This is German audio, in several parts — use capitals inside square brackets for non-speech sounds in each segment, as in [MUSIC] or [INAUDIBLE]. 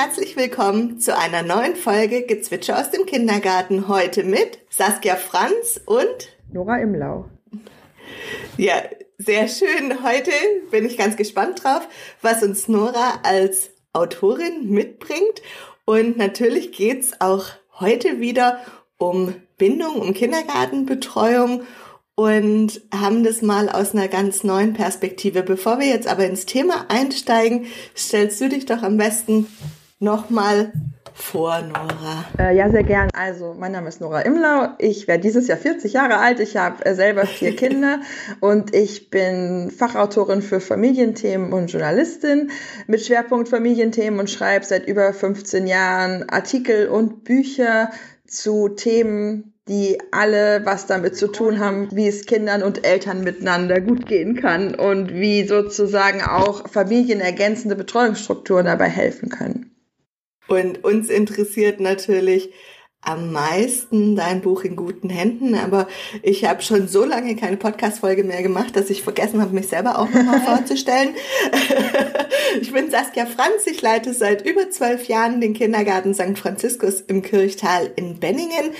Herzlich willkommen zu einer neuen Folge Gezwitscher aus dem Kindergarten. Heute mit Saskia Franz und Nora Imlau. Ja, sehr schön. Heute bin ich ganz gespannt drauf, was uns Nora als Autorin mitbringt. Und natürlich geht's auch heute wieder um Bindung, um Kindergartenbetreuung und haben das mal aus einer ganz neuen Perspektive. Bevor wir jetzt aber ins Thema einsteigen, stellst du dich doch am besten nochmal vor, Nora. Äh, ja, sehr gern. Also, mein Name ist Nora Imlau. Ich werde dieses Jahr 40 Jahre alt. Ich habe äh, selber vier [LAUGHS] Kinder und ich bin Fachautorin für Familienthemen und Journalistin mit Schwerpunkt Familienthemen und schreibe seit über 15 Jahren Artikel und Bücher zu Themen, die alle was damit zu tun haben, wie es Kindern und Eltern miteinander gut gehen kann und wie sozusagen auch familienergänzende Betreuungsstrukturen dabei helfen können. Und uns interessiert natürlich, am meisten dein Buch in guten Händen, aber ich habe schon so lange keine Podcast-Folge mehr gemacht, dass ich vergessen habe, mich selber auch nochmal [LAUGHS] vorzustellen. [LAUGHS] ich bin Saskia Franz, ich leite seit über zwölf Jahren den Kindergarten St. Franziskus im Kirchtal in Benningen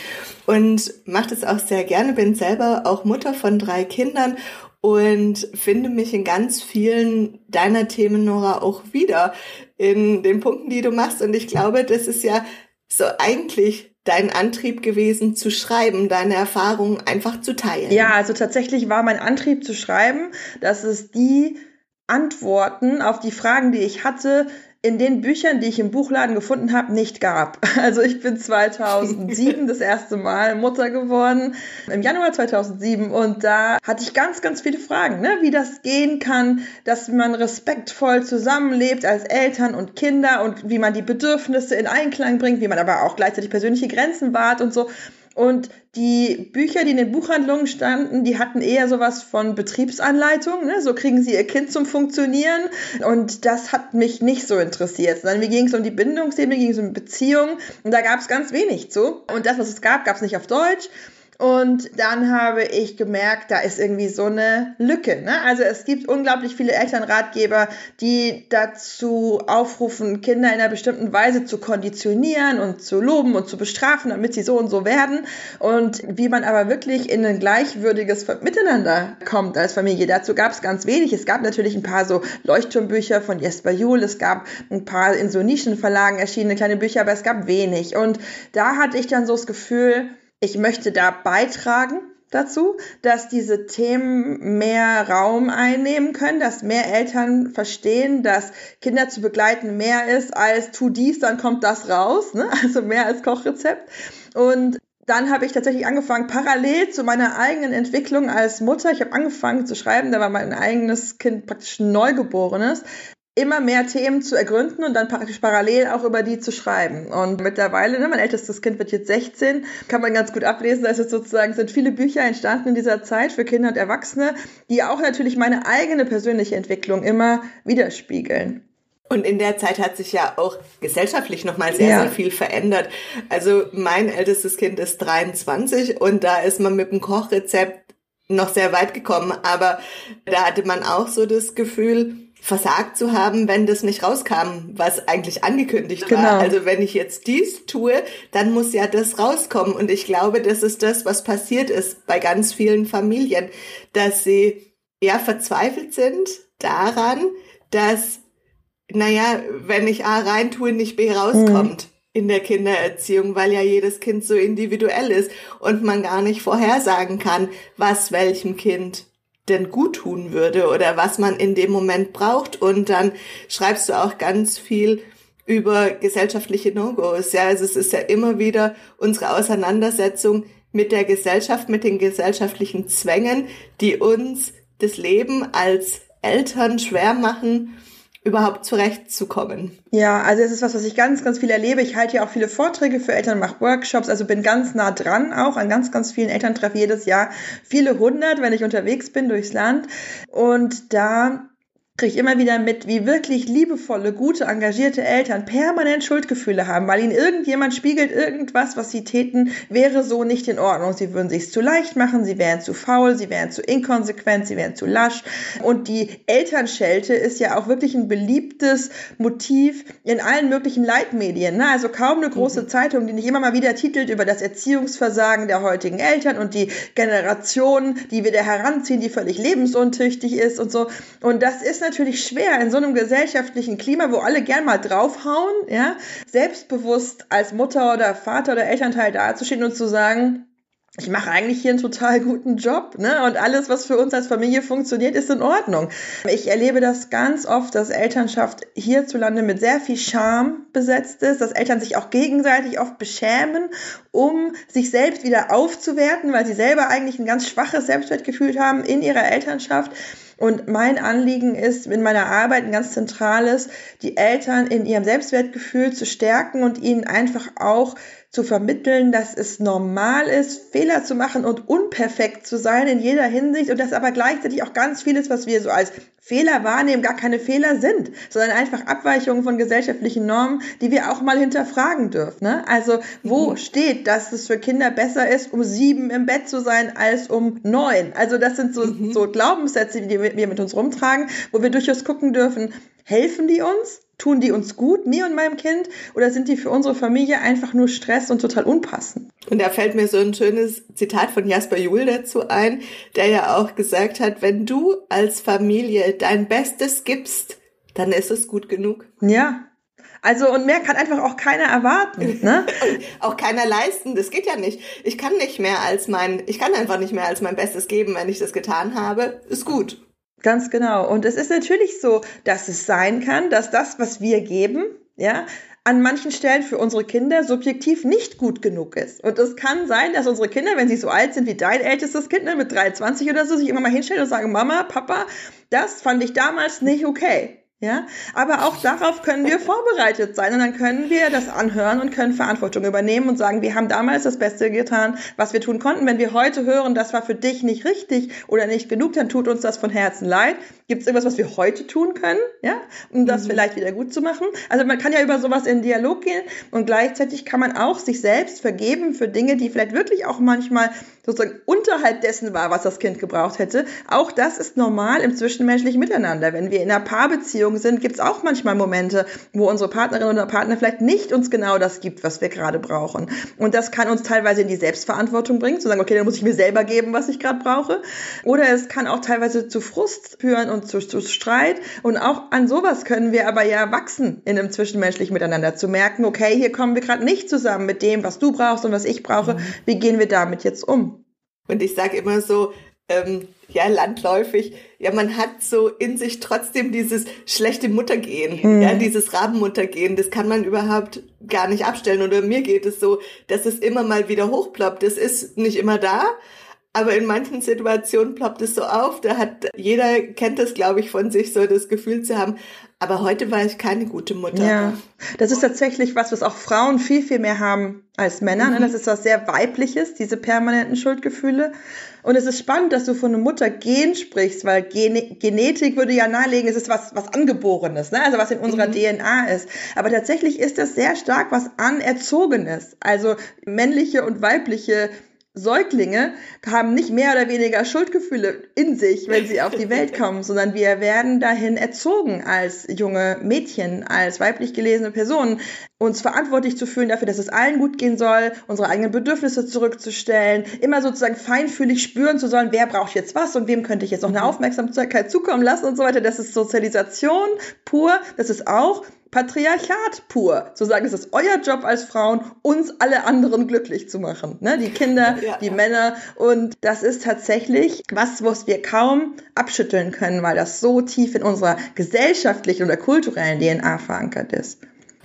und mache das auch sehr gerne, bin selber auch Mutter von drei Kindern und finde mich in ganz vielen deiner Themen, Nora, auch wieder in den Punkten, die du machst. Und ich glaube, das ist ja so eigentlich dein Antrieb gewesen zu schreiben, deine Erfahrungen einfach zu teilen? Ja, also tatsächlich war mein Antrieb zu schreiben, dass es die Antworten auf die Fragen, die ich hatte, in den Büchern, die ich im Buchladen gefunden habe, nicht gab. [LAUGHS] Also ich bin 2007 [LAUGHS] das erste Mal Mutter geworden, im Januar 2007 und da hatte ich ganz, ganz viele Fragen, ne? wie das gehen kann, dass man respektvoll zusammenlebt als Eltern und Kinder und wie man die Bedürfnisse in Einklang bringt, wie man aber auch gleichzeitig persönliche Grenzen wahrt und so. Und die Bücher, die in den Buchhandlungen standen, die hatten eher sowas von Betriebsanleitung. Ne? So kriegen sie ihr Kind zum Funktionieren. Und das hat mich nicht so interessiert. Sondern mir ging es um die Bindungsebene, ging es um Beziehungen. Und da gab es ganz wenig zu. Und das, was es gab, gab es nicht auf Deutsch. Und dann habe ich gemerkt, da ist irgendwie so eine Lücke. Ne? Also es gibt unglaublich viele Elternratgeber, die dazu aufrufen, Kinder in einer bestimmten Weise zu konditionieren und zu loben und zu bestrafen, damit sie so und so werden. Und wie man aber wirklich in ein gleichwürdiges Miteinander kommt als Familie. Dazu gab es ganz wenig. Es gab natürlich ein paar so Leuchtturmbücher von Jesper Juhl. Es gab ein paar in so Nischenverlagen erschienene kleine Bücher, aber es gab wenig. Und da hatte ich dann so das Gefühl, ich möchte da beitragen dazu, dass diese Themen mehr Raum einnehmen können, dass mehr Eltern verstehen, dass Kinder zu begleiten mehr ist als tu dies, dann kommt das raus, ne? [LAUGHS] also mehr als Kochrezept. Und dann habe ich tatsächlich angefangen, parallel zu meiner eigenen Entwicklung als Mutter, ich habe angefangen zu schreiben, da war mein eigenes Kind praktisch neugeborenes, immer mehr Themen zu ergründen und dann praktisch parallel auch über die zu schreiben. Und mittlerweile, ne, mein ältestes Kind wird jetzt 16, kann man ganz gut ablesen, dass es sozusagen sind viele Bücher entstanden in dieser Zeit für Kinder und Erwachsene, die auch natürlich meine eigene persönliche Entwicklung immer widerspiegeln. Und in der Zeit hat sich ja auch gesellschaftlich nochmal sehr, ja. sehr viel verändert. Also mein ältestes Kind ist 23 und da ist man mit dem Kochrezept noch sehr weit gekommen. Aber da hatte man auch so das Gefühl, versagt zu haben, wenn das nicht rauskam, was eigentlich angekündigt genau. war. Also wenn ich jetzt dies tue, dann muss ja das rauskommen. Und ich glaube, das ist das, was passiert ist bei ganz vielen Familien, dass sie eher verzweifelt sind daran, dass, naja, wenn ich A rein tue, nicht B rauskommt. Mhm in der Kindererziehung, weil ja jedes Kind so individuell ist und man gar nicht vorhersagen kann, was welchem Kind denn gut tun würde oder was man in dem Moment braucht. Und dann schreibst du auch ganz viel über gesellschaftliche No-Gos. Ja, also es ist ja immer wieder unsere Auseinandersetzung mit der Gesellschaft, mit den gesellschaftlichen Zwängen, die uns das Leben als Eltern schwer machen überhaupt zurechtzukommen. Ja, also es ist was, was ich ganz, ganz viel erlebe. Ich halte ja auch viele Vorträge für Eltern, mache Workshops, also bin ganz nah dran auch an ganz, ganz vielen Elterntreffen jedes Jahr. Viele hundert, wenn ich unterwegs bin durchs Land. Und da kriege ich immer wieder mit, wie wirklich liebevolle, gute, engagierte Eltern permanent Schuldgefühle haben, weil ihnen irgendjemand spiegelt, irgendwas, was sie täten, wäre so nicht in Ordnung. Sie würden sich zu leicht machen, sie wären zu faul, sie wären zu inkonsequent, sie wären zu lasch. Und die Elternschelte ist ja auch wirklich ein beliebtes Motiv in allen möglichen Leitmedien. Ne? Also kaum eine große mhm. Zeitung, die nicht immer mal wieder titelt über das Erziehungsversagen der heutigen Eltern und die Generation, die wir da heranziehen, die völlig lebensuntüchtig ist und so. Und das ist natürlich schwer in so einem gesellschaftlichen Klima, wo alle gern mal draufhauen, ja, selbstbewusst als Mutter oder Vater oder Elternteil dazustehen und zu sagen, ich mache eigentlich hier einen total guten Job, ne? Und alles, was für uns als Familie funktioniert, ist in Ordnung. Ich erlebe das ganz oft, dass Elternschaft hierzulande mit sehr viel Scham besetzt ist, dass Eltern sich auch gegenseitig oft beschämen, um sich selbst wieder aufzuwerten, weil sie selber eigentlich ein ganz schwaches Selbstwertgefühl haben in ihrer Elternschaft. Und mein Anliegen ist in meiner Arbeit ein ganz zentrales, die Eltern in ihrem Selbstwertgefühl zu stärken und ihnen einfach auch zu vermitteln, dass es normal ist, Fehler zu machen und unperfekt zu sein in jeder Hinsicht und dass aber gleichzeitig auch ganz vieles, was wir so als Fehler wahrnehmen, gar keine Fehler sind, sondern einfach Abweichungen von gesellschaftlichen Normen, die wir auch mal hinterfragen dürfen. Ne? Also wo mhm. steht, dass es für Kinder besser ist, um sieben im Bett zu sein als um neun? Also das sind so, mhm. so Glaubenssätze, die wir mit uns rumtragen, wo wir durchaus gucken dürfen, helfen die uns? Tun die uns gut, mir und meinem Kind, oder sind die für unsere Familie einfach nur Stress und total unpassend? Und da fällt mir so ein schönes Zitat von Jasper Juhl dazu ein, der ja auch gesagt hat, wenn du als Familie dein Bestes gibst, dann ist es gut genug. Ja, also und mehr kann einfach auch keiner erwarten, ne? [LAUGHS] auch keiner leisten. Das geht ja nicht. Ich kann nicht mehr als mein, ich kann einfach nicht mehr als mein Bestes geben, wenn ich das getan habe. Ist gut. Ganz genau. Und es ist natürlich so, dass es sein kann, dass das, was wir geben, ja, an manchen Stellen für unsere Kinder subjektiv nicht gut genug ist. Und es kann sein, dass unsere Kinder, wenn sie so alt sind wie dein ältestes Kind, ne, mit 23 oder so, sich immer mal hinstellen und sagen, Mama, Papa, das fand ich damals nicht okay. Ja, aber auch darauf können wir vorbereitet sein und dann können wir das anhören und können Verantwortung übernehmen und sagen, wir haben damals das Beste getan, was wir tun konnten. Wenn wir heute hören, das war für dich nicht richtig oder nicht genug, dann tut uns das von Herzen leid. Gibt es irgendwas, was wir heute tun können, ja, um das mhm. vielleicht wieder gut zu machen? Also man kann ja über sowas in Dialog gehen und gleichzeitig kann man auch sich selbst vergeben für Dinge, die vielleicht wirklich auch manchmal sozusagen unterhalb dessen war, was das Kind gebraucht hätte. Auch das ist normal im zwischenmenschlichen Miteinander. Wenn wir in einer Paarbeziehung sind, gibt es auch manchmal Momente, wo unsere Partnerin oder Partner vielleicht nicht uns genau das gibt, was wir gerade brauchen. Und das kann uns teilweise in die Selbstverantwortung bringen, zu sagen, okay, dann muss ich mir selber geben, was ich gerade brauche. Oder es kann auch teilweise zu Frust führen und zu, zu Streit. Und auch an sowas können wir aber ja wachsen in einem zwischenmenschlichen Miteinander, zu merken, okay, hier kommen wir gerade nicht zusammen mit dem, was du brauchst und was ich brauche. Mhm. Wie gehen wir damit jetzt um? Und ich sage immer so, ähm, ja, landläufig, ja, man hat so in sich trotzdem dieses schlechte Muttergehen, mhm. ja, dieses Rabenmuttergehen, das kann man überhaupt gar nicht abstellen. Oder mir geht es so, dass es immer mal wieder hochploppt. Das ist nicht immer da, aber in manchen Situationen ploppt es so auf. Da hat jeder kennt das, glaube ich, von sich so das Gefühl zu haben. Aber heute war ich keine gute Mutter. Ja, das ist tatsächlich was, was auch Frauen viel, viel mehr haben als Männer. Ne? Mhm. Das ist was sehr Weibliches, diese permanenten Schuldgefühle. Und es ist spannend, dass du von einem Muttergen sprichst, weil Gen Genetik würde ja nahelegen, es ist was, was Angeborenes, ne? also was in unserer mhm. DNA ist. Aber tatsächlich ist das sehr stark was Anerzogenes. Also männliche und weibliche Säuglinge haben nicht mehr oder weniger Schuldgefühle in sich, wenn sie auf die Welt [LAUGHS] kommen, sondern wir werden dahin erzogen als junge Mädchen, als weiblich gelesene Personen, uns verantwortlich zu fühlen dafür, dass es allen gut gehen soll, unsere eigenen Bedürfnisse zurückzustellen, immer sozusagen feinfühlig spüren zu sollen, wer braucht jetzt was und wem könnte ich jetzt noch eine mhm. Aufmerksamkeit zukommen lassen und so weiter. Das ist Sozialisation pur. Das ist auch Patriarchat pur. Zu sagen, es ist euer Job als Frauen, uns alle anderen glücklich zu machen. Ne? Die Kinder, ja, die ja. Männer. Und das ist tatsächlich was, was wir kaum abschütteln können, weil das so tief in unserer gesellschaftlichen oder kulturellen DNA verankert ist.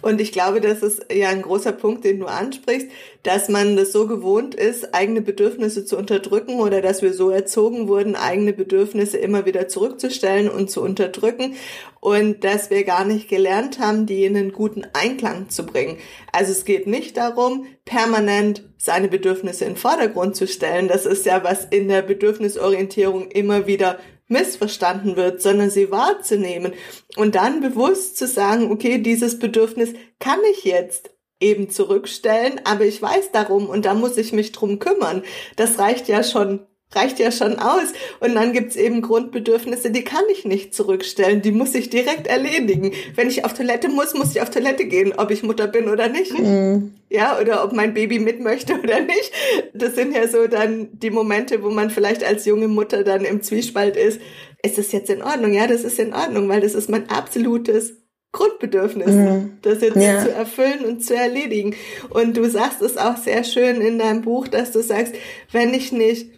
Und ich glaube, das ist ja ein großer Punkt, den du ansprichst, dass man das so gewohnt ist, eigene Bedürfnisse zu unterdrücken oder dass wir so erzogen wurden, eigene Bedürfnisse immer wieder zurückzustellen und zu unterdrücken und dass wir gar nicht gelernt haben, die in einen guten Einklang zu bringen. Also es geht nicht darum, permanent seine Bedürfnisse in den Vordergrund zu stellen. Das ist ja, was in der Bedürfnisorientierung immer wieder missverstanden wird, sondern sie wahrzunehmen und dann bewusst zu sagen, okay, dieses Bedürfnis kann ich jetzt eben zurückstellen, aber ich weiß darum und da muss ich mich drum kümmern. Das reicht ja schon reicht ja schon aus. Und dann gibt's eben Grundbedürfnisse, die kann ich nicht zurückstellen, die muss ich direkt erledigen. Wenn ich auf Toilette muss, muss ich auf Toilette gehen, ob ich Mutter bin oder nicht. Mhm. Ja, oder ob mein Baby mit möchte [LAUGHS] oder nicht. Das sind ja so dann die Momente, wo man vielleicht als junge Mutter dann im Zwiespalt ist. Ist das jetzt in Ordnung? Ja, das ist in Ordnung, weil das ist mein absolutes Grundbedürfnis, mhm. das jetzt ja. zu erfüllen und zu erledigen. Und du sagst es auch sehr schön in deinem Buch, dass du sagst, wenn ich nicht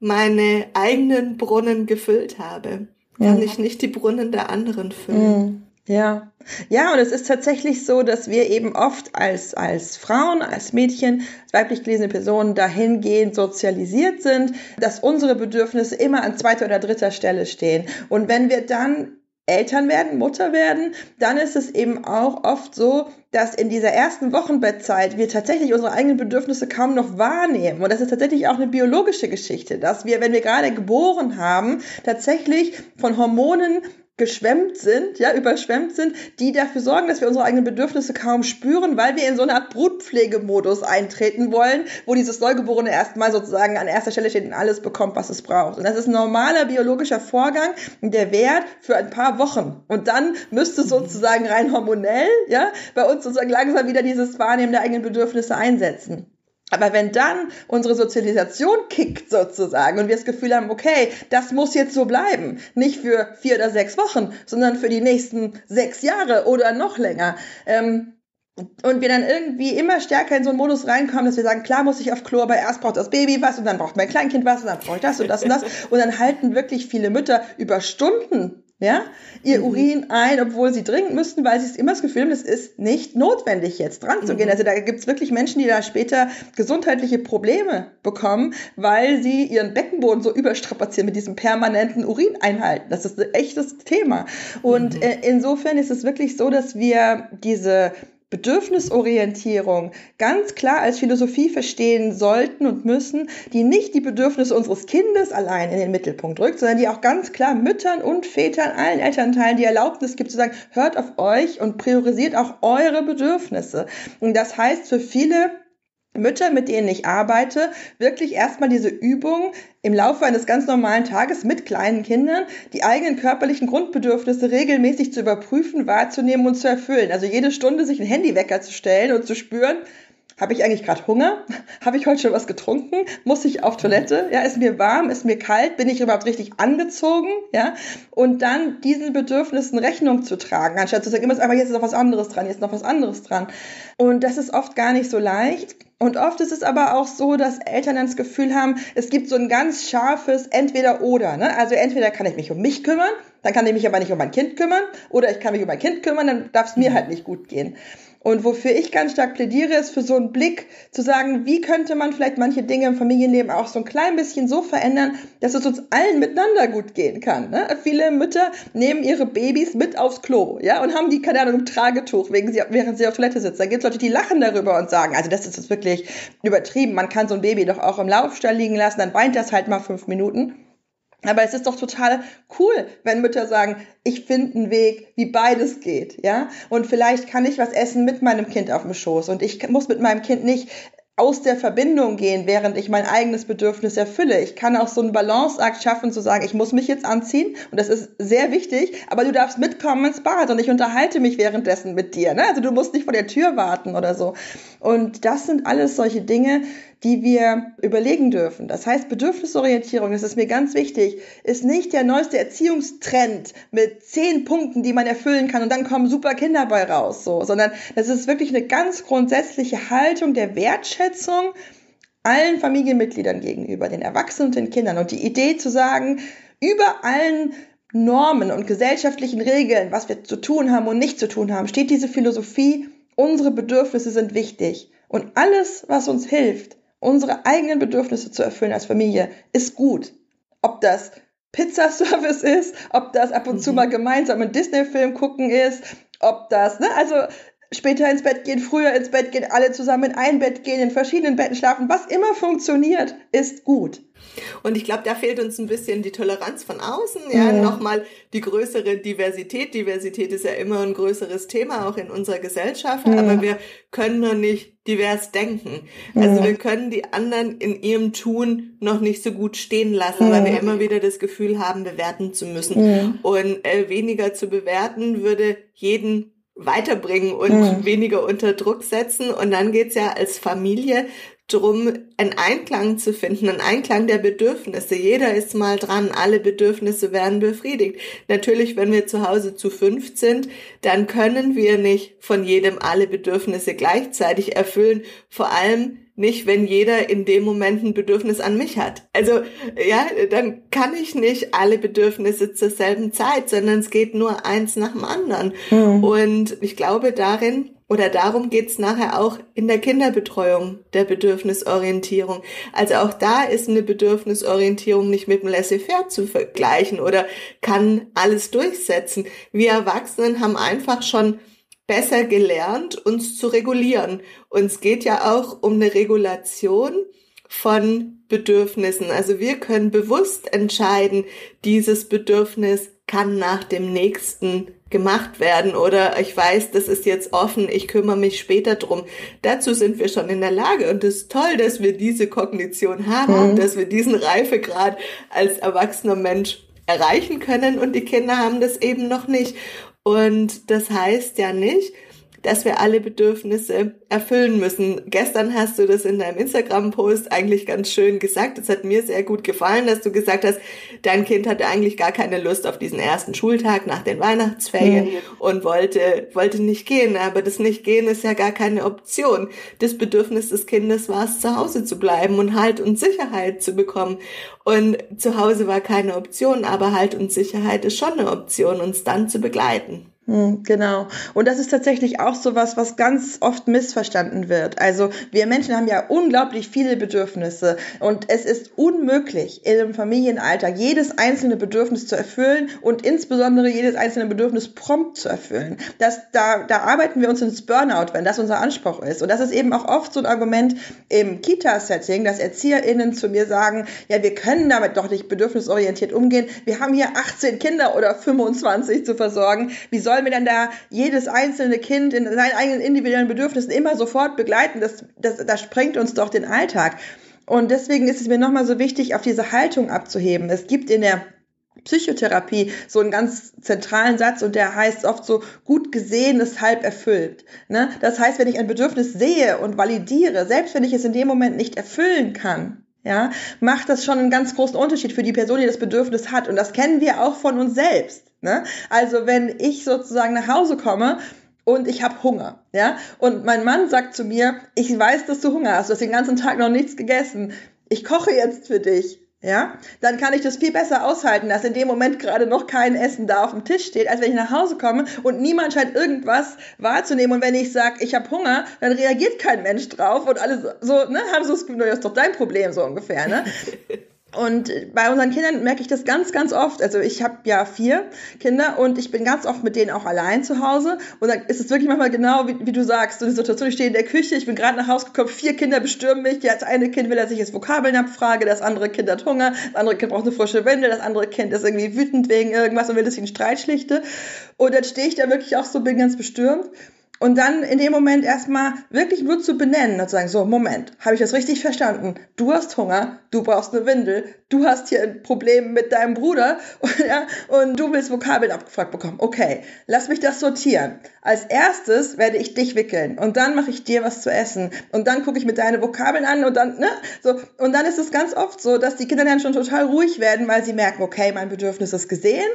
meine eigenen Brunnen gefüllt habe, kann ja. ich nicht die Brunnen der anderen füllen. Mhm. Ja, ja, und es ist tatsächlich so, dass wir eben oft als, als Frauen, als Mädchen, als weiblich gelesene Personen dahingehend sozialisiert sind, dass unsere Bedürfnisse immer an zweiter oder dritter Stelle stehen. Und wenn wir dann Eltern werden, Mutter werden, dann ist es eben auch oft so, dass in dieser ersten Wochenbettzeit wir tatsächlich unsere eigenen Bedürfnisse kaum noch wahrnehmen. Und das ist tatsächlich auch eine biologische Geschichte, dass wir, wenn wir gerade geboren haben, tatsächlich von Hormonen geschwemmt sind, ja, überschwemmt sind, die dafür sorgen, dass wir unsere eigenen Bedürfnisse kaum spüren, weil wir in so eine Art Brutpflegemodus eintreten wollen, wo dieses Neugeborene erstmal sozusagen an erster Stelle steht und alles bekommt, was es braucht. Und das ist ein normaler biologischer Vorgang, der währt für ein paar Wochen. Und dann müsste sozusagen rein hormonell, ja, bei uns sozusagen langsam wieder dieses Wahrnehmen der eigenen Bedürfnisse einsetzen. Aber wenn dann unsere Sozialisation kickt sozusagen und wir das Gefühl haben, okay, das muss jetzt so bleiben, nicht für vier oder sechs Wochen, sondern für die nächsten sechs Jahre oder noch länger. Ähm, und wir dann irgendwie immer stärker in so einen Modus reinkommen, dass wir sagen, klar muss ich auf Klo, aber erst braucht das Baby was und dann braucht mein Kleinkind was und dann brauche ich das und das und das. Und dann halten wirklich viele Mütter über Stunden ja, ihr mhm. Urin ein, obwohl sie dringend müssten, weil sie es immer das Gefühl haben, es ist nicht notwendig, jetzt dran zu gehen. Mhm. Also da gibt es wirklich Menschen, die da später gesundheitliche Probleme bekommen, weil sie ihren Beckenboden so überstrapazieren mit diesem permanenten Urin einhalten. Das ist ein echtes Thema. Und mhm. äh, insofern ist es wirklich so, dass wir diese Bedürfnisorientierung ganz klar als Philosophie verstehen sollten und müssen, die nicht die Bedürfnisse unseres Kindes allein in den Mittelpunkt rückt, sondern die auch ganz klar Müttern und Vätern, allen Elternteilen die Erlaubnis gibt zu sagen, hört auf euch und priorisiert auch eure Bedürfnisse. Und das heißt für viele Mütter, mit denen ich arbeite, wirklich erstmal diese Übung im Laufe eines ganz normalen Tages mit kleinen Kindern die eigenen körperlichen Grundbedürfnisse regelmäßig zu überprüfen, wahrzunehmen und zu erfüllen. Also jede Stunde sich einen Handywecker zu stellen und zu spüren, habe ich eigentlich gerade Hunger? [LAUGHS] Habe ich heute schon was getrunken? Muss ich auf Toilette? Ja, ist mir warm? Ist mir kalt? Bin ich überhaupt richtig angezogen? Ja, und dann diesen Bedürfnissen Rechnung zu tragen, anstatt zu sagen, immer, aber jetzt ist noch was anderes dran, jetzt ist noch was anderes dran. Und das ist oft gar nicht so leicht. Und oft ist es aber auch so, dass Eltern dann das Gefühl haben, es gibt so ein ganz scharfes Entweder-Oder. Ne? Also entweder kann ich mich um mich kümmern, dann kann ich mich aber nicht um mein Kind kümmern, oder ich kann mich um mein Kind kümmern, dann darf es mir mhm. halt nicht gut gehen. Und wofür ich ganz stark plädiere, ist für so einen Blick zu sagen, wie könnte man vielleicht manche Dinge im Familienleben auch so ein klein bisschen so verändern, dass es uns allen miteinander gut gehen kann. Ne? Viele Mütter nehmen ihre Babys mit aufs Klo, ja, und haben die, keine Ahnung, im Tragetuch, wegen sie, während sie auf Toilette sitzen. Da gibt es Leute, die lachen darüber und sagen, also das ist jetzt wirklich übertrieben. Man kann so ein Baby doch auch im Laufstall liegen lassen, dann weint das halt mal fünf Minuten. Aber es ist doch total cool, wenn Mütter sagen, ich finde einen Weg, wie beides geht, ja? Und vielleicht kann ich was essen mit meinem Kind auf dem Schoß und ich muss mit meinem Kind nicht aus der Verbindung gehen, während ich mein eigenes Bedürfnis erfülle. Ich kann auch so einen Balanceakt schaffen, zu sagen, ich muss mich jetzt anziehen und das ist sehr wichtig, aber du darfst mitkommen ins Bad und ich unterhalte mich währenddessen mit dir. Ne? Also du musst nicht vor der Tür warten oder so. Und das sind alles solche Dinge, die wir überlegen dürfen. Das heißt, Bedürfnisorientierung, das ist mir ganz wichtig, ist nicht der neueste Erziehungstrend mit zehn Punkten, die man erfüllen kann und dann kommen super Kinder bei raus, so, sondern das ist wirklich eine ganz grundsätzliche Haltung der Wertschätzung allen Familienmitgliedern gegenüber, den Erwachsenen und den Kindern und die Idee zu sagen, über allen Normen und gesellschaftlichen Regeln, was wir zu tun haben und nicht zu tun haben, steht diese Philosophie, unsere Bedürfnisse sind wichtig. Und alles, was uns hilft, unsere eigenen Bedürfnisse zu erfüllen als Familie, ist gut. Ob das Pizzaservice ist, ob das ab und mhm. zu mal gemeinsam einen Disney-Film gucken ist, ob das, ne, also später ins Bett gehen, früher ins Bett gehen, alle zusammen in ein Bett gehen, in verschiedenen Betten schlafen, was immer funktioniert, ist gut. Und ich glaube, da fehlt uns ein bisschen die Toleranz von außen, ja, mhm. nochmal die größere Diversität. Diversität ist ja immer ein größeres Thema, auch in unserer Gesellschaft, mhm. aber wir können noch nicht divers denken. Also mhm. wir können die anderen in ihrem Tun noch nicht so gut stehen lassen, weil wir immer wieder das Gefühl haben, bewerten zu müssen. Und äh, weniger zu bewerten würde jeden weiterbringen und mhm. weniger unter Druck setzen. Und dann geht's ja als Familie drum, einen Einklang zu finden, einen Einklang der Bedürfnisse. Jeder ist mal dran, alle Bedürfnisse werden befriedigt. Natürlich, wenn wir zu Hause zu fünf sind, dann können wir nicht von jedem alle Bedürfnisse gleichzeitig erfüllen. Vor allem nicht, wenn jeder in dem Moment ein Bedürfnis an mich hat. Also ja, dann kann ich nicht alle Bedürfnisse zur selben Zeit, sondern es geht nur eins nach dem anderen. Mhm. Und ich glaube, darin oder darum geht's nachher auch in der Kinderbetreuung, der Bedürfnisorientierung. Also auch da ist eine Bedürfnisorientierung nicht mit dem Laissez-faire zu vergleichen oder kann alles durchsetzen. Wir Erwachsenen haben einfach schon besser gelernt, uns zu regulieren. Und es geht ja auch um eine Regulation von Bedürfnissen. Also wir können bewusst entscheiden, dieses Bedürfnis kann nach dem nächsten gemacht werden oder ich weiß, das ist jetzt offen, ich kümmere mich später drum. Dazu sind wir schon in der Lage und es ist toll, dass wir diese Kognition haben, mhm. dass wir diesen Reifegrad als erwachsener Mensch erreichen können und die Kinder haben das eben noch nicht. Und das heißt ja nicht, dass wir alle Bedürfnisse erfüllen müssen. Gestern hast du das in deinem Instagram-Post eigentlich ganz schön gesagt. Es hat mir sehr gut gefallen, dass du gesagt hast, dein Kind hatte eigentlich gar keine Lust auf diesen ersten Schultag nach den Weihnachtsferien mhm. und wollte, wollte nicht gehen. Aber das Nicht-Gehen ist ja gar keine Option. Das Bedürfnis des Kindes war es, zu Hause zu bleiben und Halt und Sicherheit zu bekommen. Und zu Hause war keine Option, aber Halt und Sicherheit ist schon eine Option, uns dann zu begleiten. Hm, genau. Und das ist tatsächlich auch so was, was ganz oft missverstanden wird. Also wir Menschen haben ja unglaublich viele Bedürfnisse und es ist unmöglich, im Familienalltag jedes einzelne Bedürfnis zu erfüllen und insbesondere jedes einzelne Bedürfnis prompt zu erfüllen. Das, da, da arbeiten wir uns ins Burnout, wenn das unser Anspruch ist. Und das ist eben auch oft so ein Argument im Kita-Setting, dass ErzieherInnen zu mir sagen, ja, wir können damit doch nicht bedürfnisorientiert umgehen. Wir haben hier 18 Kinder oder 25 zu versorgen. Wie soll sollen wir denn da jedes einzelne Kind in seinen eigenen individuellen Bedürfnissen immer sofort begleiten? Das, das, das sprengt uns doch den Alltag. Und deswegen ist es mir nochmal so wichtig, auf diese Haltung abzuheben. Es gibt in der Psychotherapie so einen ganz zentralen Satz und der heißt oft so, gut gesehen ist halb erfüllt. Ne? Das heißt, wenn ich ein Bedürfnis sehe und validiere, selbst wenn ich es in dem Moment nicht erfüllen kann, ja, macht das schon einen ganz großen Unterschied für die Person, die das Bedürfnis hat. Und das kennen wir auch von uns selbst. Ne? Also wenn ich sozusagen nach Hause komme und ich habe Hunger, ja, und mein Mann sagt zu mir, ich weiß, dass du Hunger hast, du hast den ganzen Tag noch nichts gegessen, ich koche jetzt für dich, ja, dann kann ich das viel besser aushalten, dass in dem Moment gerade noch kein Essen da auf dem Tisch steht, als wenn ich nach Hause komme und niemand scheint irgendwas wahrzunehmen. Und wenn ich sage, ich habe Hunger, dann reagiert kein Mensch drauf und alle so, ne, haben so das Gefühl, das ist doch dein Problem, so ungefähr, ne? [LAUGHS] Und bei unseren Kindern merke ich das ganz, ganz oft. Also ich habe ja vier Kinder und ich bin ganz oft mit denen auch allein zu Hause. Und dann ist es wirklich manchmal genau, wie, wie du sagst, so eine Situation, ich stehe in der Küche, ich bin gerade nach Hause gekommen, vier Kinder bestürmen mich. Das eine Kind will, dass ich jetzt Vokabeln abfrage, das andere Kind hat Hunger, das andere Kind braucht eine frische Windel, das andere Kind ist irgendwie wütend wegen irgendwas und will, dass ich einen Streit schlichte. Und dann stehe ich da wirklich auch so, bin ganz bestürmt. Und dann in dem Moment erstmal wirklich nur zu benennen und zu sagen, so, Moment, habe ich das richtig verstanden? Du hast Hunger, du brauchst eine Windel, du hast hier ein Problem mit deinem Bruder [LAUGHS] und, ja, und du willst Vokabeln abgefragt bekommen. Okay, lass mich das sortieren. Als erstes werde ich dich wickeln und dann mache ich dir was zu essen und dann gucke ich mit deine Vokabeln an und dann, ne, so, und dann ist es ganz oft so, dass die Kinder dann schon total ruhig werden, weil sie merken, okay, mein Bedürfnis ist gesehen,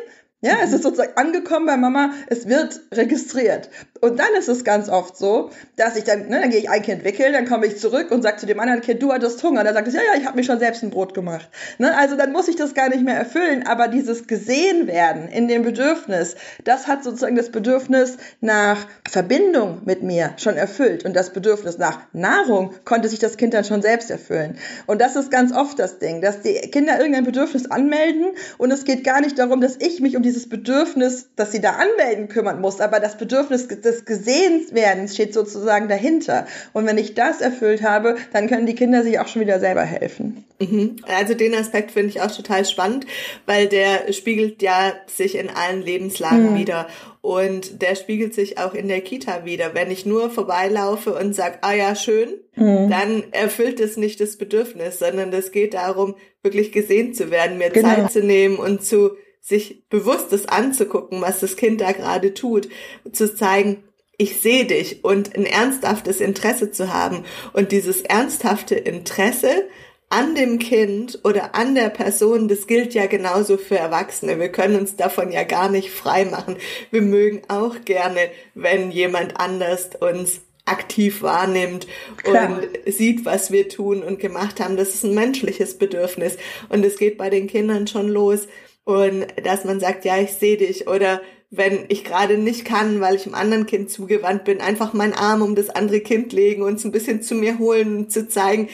ja, es ist sozusagen angekommen bei Mama, es wird registriert. Und dann ist es ganz oft so, dass ich dann, ne, dann gehe ich ein Kind wickeln, dann komme ich zurück und sage zu dem anderen Kind, du hattest Hunger. Dann sagt es, ja, ja, ich habe mir schon selbst ein Brot gemacht. Ne, also dann muss ich das gar nicht mehr erfüllen. Aber dieses gesehen werden in dem Bedürfnis, das hat sozusagen das Bedürfnis nach Verbindung mit mir schon erfüllt. Und das Bedürfnis nach Nahrung konnte sich das Kind dann schon selbst erfüllen. Und das ist ganz oft das Ding, dass die Kinder irgendein Bedürfnis anmelden und es geht gar nicht darum, dass ich mich um die dieses Bedürfnis, dass sie da anmelden, kümmern muss, aber das Bedürfnis des Gesehenswerdens steht sozusagen dahinter. Und wenn ich das erfüllt habe, dann können die Kinder sich auch schon wieder selber helfen. Mhm. Also den Aspekt finde ich auch total spannend, weil der spiegelt ja sich in allen Lebenslagen mhm. wieder. Und der spiegelt sich auch in der Kita wieder. Wenn ich nur vorbeilaufe und sag, ah ja, schön, mhm. dann erfüllt es nicht das Bedürfnis, sondern es geht darum, wirklich gesehen zu werden, mir genau. Zeit zu nehmen und zu sich bewusst das anzugucken, was das Kind da gerade tut, zu zeigen, ich sehe dich und ein ernsthaftes Interesse zu haben. Und dieses ernsthafte Interesse an dem Kind oder an der Person, das gilt ja genauso für Erwachsene. Wir können uns davon ja gar nicht frei machen. Wir mögen auch gerne, wenn jemand anders uns aktiv wahrnimmt Klar. und sieht, was wir tun und gemacht haben. Das ist ein menschliches Bedürfnis. Und es geht bei den Kindern schon los. Und dass man sagt, ja, ich sehe dich oder wenn ich gerade nicht kann, weil ich einem anderen Kind zugewandt bin, einfach meinen Arm um das andere Kind legen und es ein bisschen zu mir holen und zu zeigen,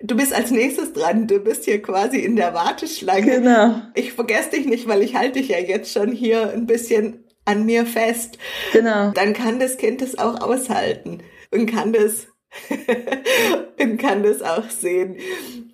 du bist als nächstes dran, du bist hier quasi in der Warteschlange. Genau. Ich vergesse dich nicht, weil ich halte dich ja jetzt schon hier ein bisschen an mir fest. Genau. Dann kann das Kind das auch aushalten und kann das [LAUGHS] und kann das auch sehen.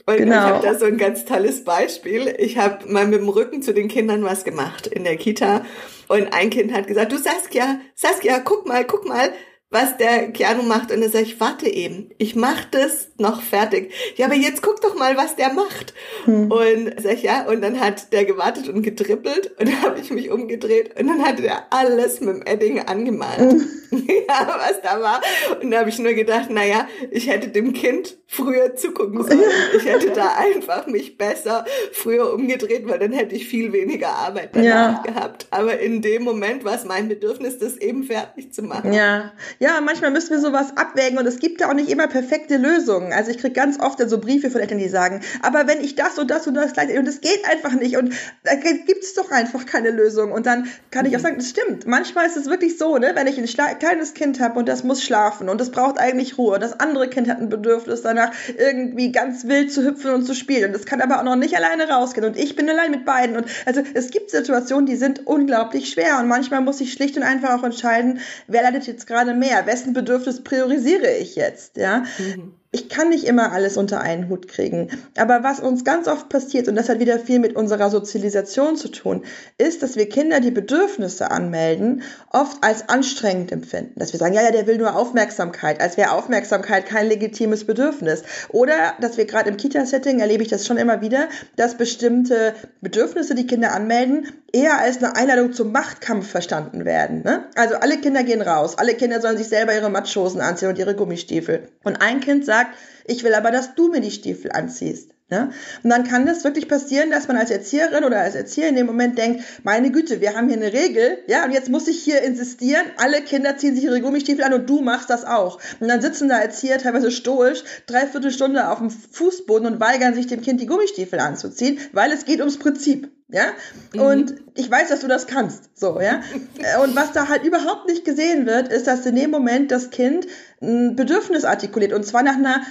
Und genau. ich habe da so ein ganz tolles Beispiel. Ich habe mal mit dem Rücken zu den Kindern was gemacht in der Kita und ein Kind hat gesagt, du Saskia, Saskia, guck mal, guck mal, was der Keanu macht. Und dann sage ich, warte eben, ich mach das noch fertig. Ja, aber jetzt guck doch mal, was der macht. Hm. Und sag ich, ja, und dann hat der gewartet und getrippelt und dann habe ich mich umgedreht und dann hat er alles mit dem Edding angemalt. Hm. [LAUGHS] ja, was da war. Und da habe ich nur gedacht, naja, ich hätte dem Kind früher zugucken sollen. Ich hätte da einfach mich besser früher umgedreht, weil dann hätte ich viel weniger Arbeit danach ja. gehabt. Aber in dem Moment war es mein Bedürfnis, das eben fertig zu machen. Ja, ja, manchmal müssen wir sowas abwägen und es gibt ja auch nicht immer perfekte Lösungen. Also ich kriege ganz oft so Briefe von Eltern, die sagen, aber wenn ich das und das und das gleich, und es geht einfach nicht und da gibt es doch einfach keine Lösung. Und dann kann ich auch mhm. sagen, das stimmt. Manchmal ist es wirklich so, ne, wenn ich ein kleines Kind habe und das muss schlafen und das braucht eigentlich Ruhe. Das andere Kind hat ein Bedürfnis danach, irgendwie ganz wild zu hüpfen und zu spielen. Und das kann aber auch noch nicht alleine rausgehen. Und ich bin allein mit beiden. Und also es gibt Situationen, die sind unglaublich schwer. Und manchmal muss ich schlicht und einfach auch entscheiden, wer leidet jetzt gerade mehr mehr? Wessen Bedürfnis priorisiere ich jetzt? Ja. Mhm ich kann nicht immer alles unter einen Hut kriegen. Aber was uns ganz oft passiert, und das hat wieder viel mit unserer Sozialisation zu tun, ist, dass wir Kinder, die Bedürfnisse anmelden, oft als anstrengend empfinden. Dass wir sagen, ja, ja, der will nur Aufmerksamkeit, als wäre Aufmerksamkeit kein legitimes Bedürfnis. Oder, dass wir gerade im Kita-Setting, erlebe ich das schon immer wieder, dass bestimmte Bedürfnisse, die Kinder anmelden, eher als eine Einladung zum Machtkampf verstanden werden. Ne? Also alle Kinder gehen raus, alle Kinder sollen sich selber ihre Matschosen anziehen und ihre Gummistiefel. Und ein Kind sagt, sagt, ich will aber, dass du mir die Stiefel anziehst. Ne? Und dann kann das wirklich passieren, dass man als Erzieherin oder als Erzieher in dem Moment denkt, meine Güte, wir haben hier eine Regel, ja, und jetzt muss ich hier insistieren, alle Kinder ziehen sich ihre Gummistiefel an und du machst das auch. Und dann sitzen da Erzieher teilweise stoisch, dreiviertel Stunde auf dem Fußboden und weigern sich dem Kind die Gummistiefel anzuziehen, weil es geht ums Prinzip. Ja, mhm. und ich weiß, dass du das kannst, so, ja. [LAUGHS] Und was da halt überhaupt nicht gesehen wird, ist, dass in dem Moment das Kind ein Bedürfnis artikuliert und zwar nach einer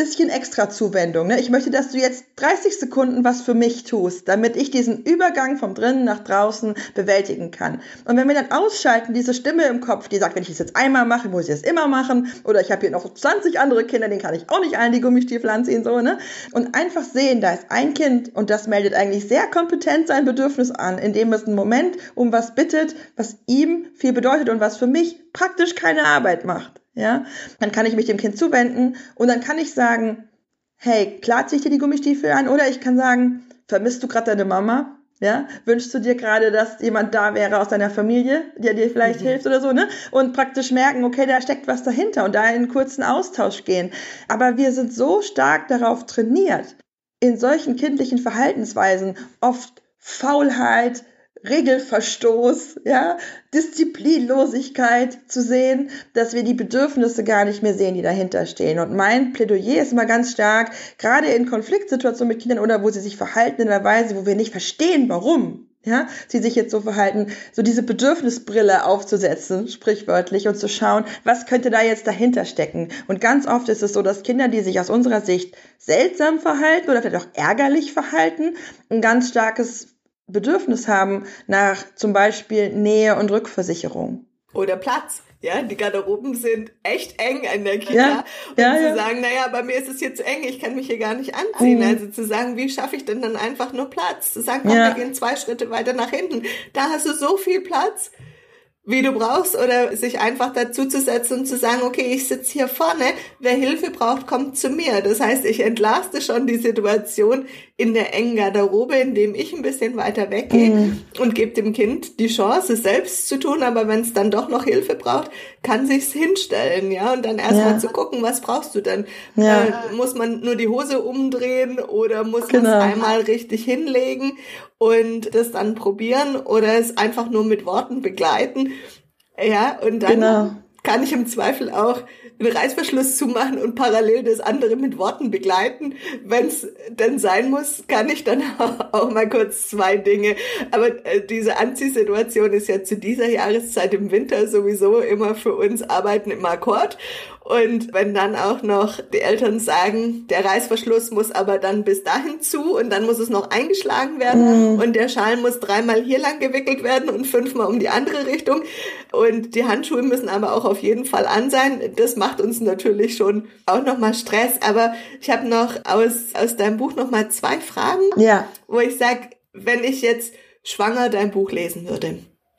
bisschen extra Zuwendung. Ne? Ich möchte, dass du jetzt 30 Sekunden was für mich tust, damit ich diesen Übergang vom drinnen nach draußen bewältigen kann. Und wenn wir dann ausschalten, diese Stimme im Kopf, die sagt, wenn ich das jetzt einmal mache, muss ich es immer machen, oder ich habe hier noch 20 andere Kinder, denen kann ich auch nicht allen die Gummistiefel anziehen, so, ne? Und einfach sehen, da ist ein Kind und das meldet eigentlich sehr kompetent sein Bedürfnis an, indem es einen Moment um was bittet, was ihm viel bedeutet und was für mich praktisch keine Arbeit macht ja, dann kann ich mich dem Kind zuwenden und dann kann ich sagen, hey, klar zieh ich dir die Gummistiefel an oder ich kann sagen, vermisst du gerade deine Mama? Ja, wünschst du dir gerade, dass jemand da wäre aus deiner Familie, der dir vielleicht mhm. hilft oder so, ne? Und praktisch merken, okay, da steckt was dahinter und da in einen kurzen Austausch gehen. Aber wir sind so stark darauf trainiert, in solchen kindlichen Verhaltensweisen oft Faulheit, Regelverstoß, ja, Disziplinlosigkeit zu sehen, dass wir die Bedürfnisse gar nicht mehr sehen, die dahinter stehen. Und mein Plädoyer ist immer ganz stark, gerade in Konfliktsituationen mit Kindern oder wo sie sich verhalten in einer Weise, wo wir nicht verstehen, warum, ja, sie sich jetzt so verhalten, so diese Bedürfnisbrille aufzusetzen, sprichwörtlich, und zu schauen, was könnte da jetzt dahinter stecken. Und ganz oft ist es so, dass Kinder, die sich aus unserer Sicht seltsam verhalten oder vielleicht auch ärgerlich verhalten, ein ganz starkes Bedürfnis haben nach zum Beispiel Nähe und Rückversicherung. Oder Platz. Ja, die Garderoben sind echt eng an der Kita. Ja, und ja, zu ja. sagen, naja, bei mir ist es hier zu eng, ich kann mich hier gar nicht anziehen. Mhm. Also zu sagen, wie schaffe ich denn dann einfach nur Platz? Zu sagen, komm, Ja. wir gehen zwei Schritte weiter nach hinten. Da hast du so viel Platz, wie du brauchst. Oder sich einfach dazu zu setzen und zu sagen, okay, ich sitze hier vorne, wer Hilfe braucht, kommt zu mir. Das heißt, ich entlaste schon die Situation in der engen Garderobe, indem ich ein bisschen weiter weggehe Mhm. und gebe dem Kind die Chance, es selbst zu tun. Aber wenn es dann doch noch Hilfe braucht, kann sich's hinstellen, ja, und dann erstmal Ja. zu gucken, was brauchst du denn? Ja. Äh, muss man nur die Hose umdrehen oder muss man Genau. es einmal richtig hinlegen und das dann probieren oder es einfach nur mit Worten begleiten? Ja, und dann Genau. kann ich im Zweifel auch einen Reißverschluss zumachen und parallel das andere mit Worten begleiten. Wenn es denn sein muss, kann ich dann [LAUGHS] auch mal kurz zwei Dinge. Aber äh, diese Anziehsituation ist ja zu dieser Jahreszeit im Winter sowieso immer für uns Arbeiten im Akkord. Und wenn dann auch noch die Eltern sagen, der Reißverschluss muss aber dann bis dahin zu und dann muss es noch eingeschlagen werden und der Schal muss dreimal hier lang gewickelt werden und fünfmal um die andere Richtung und die Handschuhe müssen aber auch auf jeden Fall an sein. Das macht uns natürlich schon auch nochmal Stress. Aber ich habe noch aus, aus deinem Buch nochmal zwei Fragen, Ja. wo ich sag, wenn ich jetzt schwanger dein Buch lesen würde,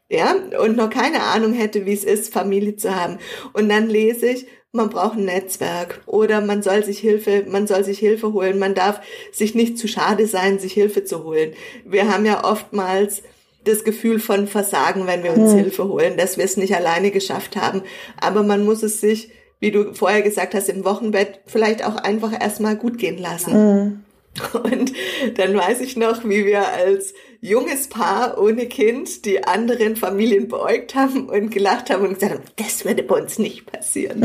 ja, und noch keine Ahnung hätte, wie es ist, Familie zu haben. Und dann lese ich, man braucht ein Netzwerk oder man soll sich Hilfe, man soll sich Hilfe holen. Man darf sich nicht zu schade sein, sich Hilfe zu holen. Wir haben ja oftmals das Gefühl von Versagen, wenn wir uns Hilfe holen, dass wir es nicht alleine geschafft haben. Aber man muss es sich, wie du vorher gesagt hast, im Wochenbett vielleicht auch einfach erstmal gut gehen lassen. [LAUGHS] Und dann weiß ich noch, wie wir als junges Paar ohne Kind die anderen Familien beäugt haben und gelacht haben und gesagt haben, das würde bei uns nicht passieren.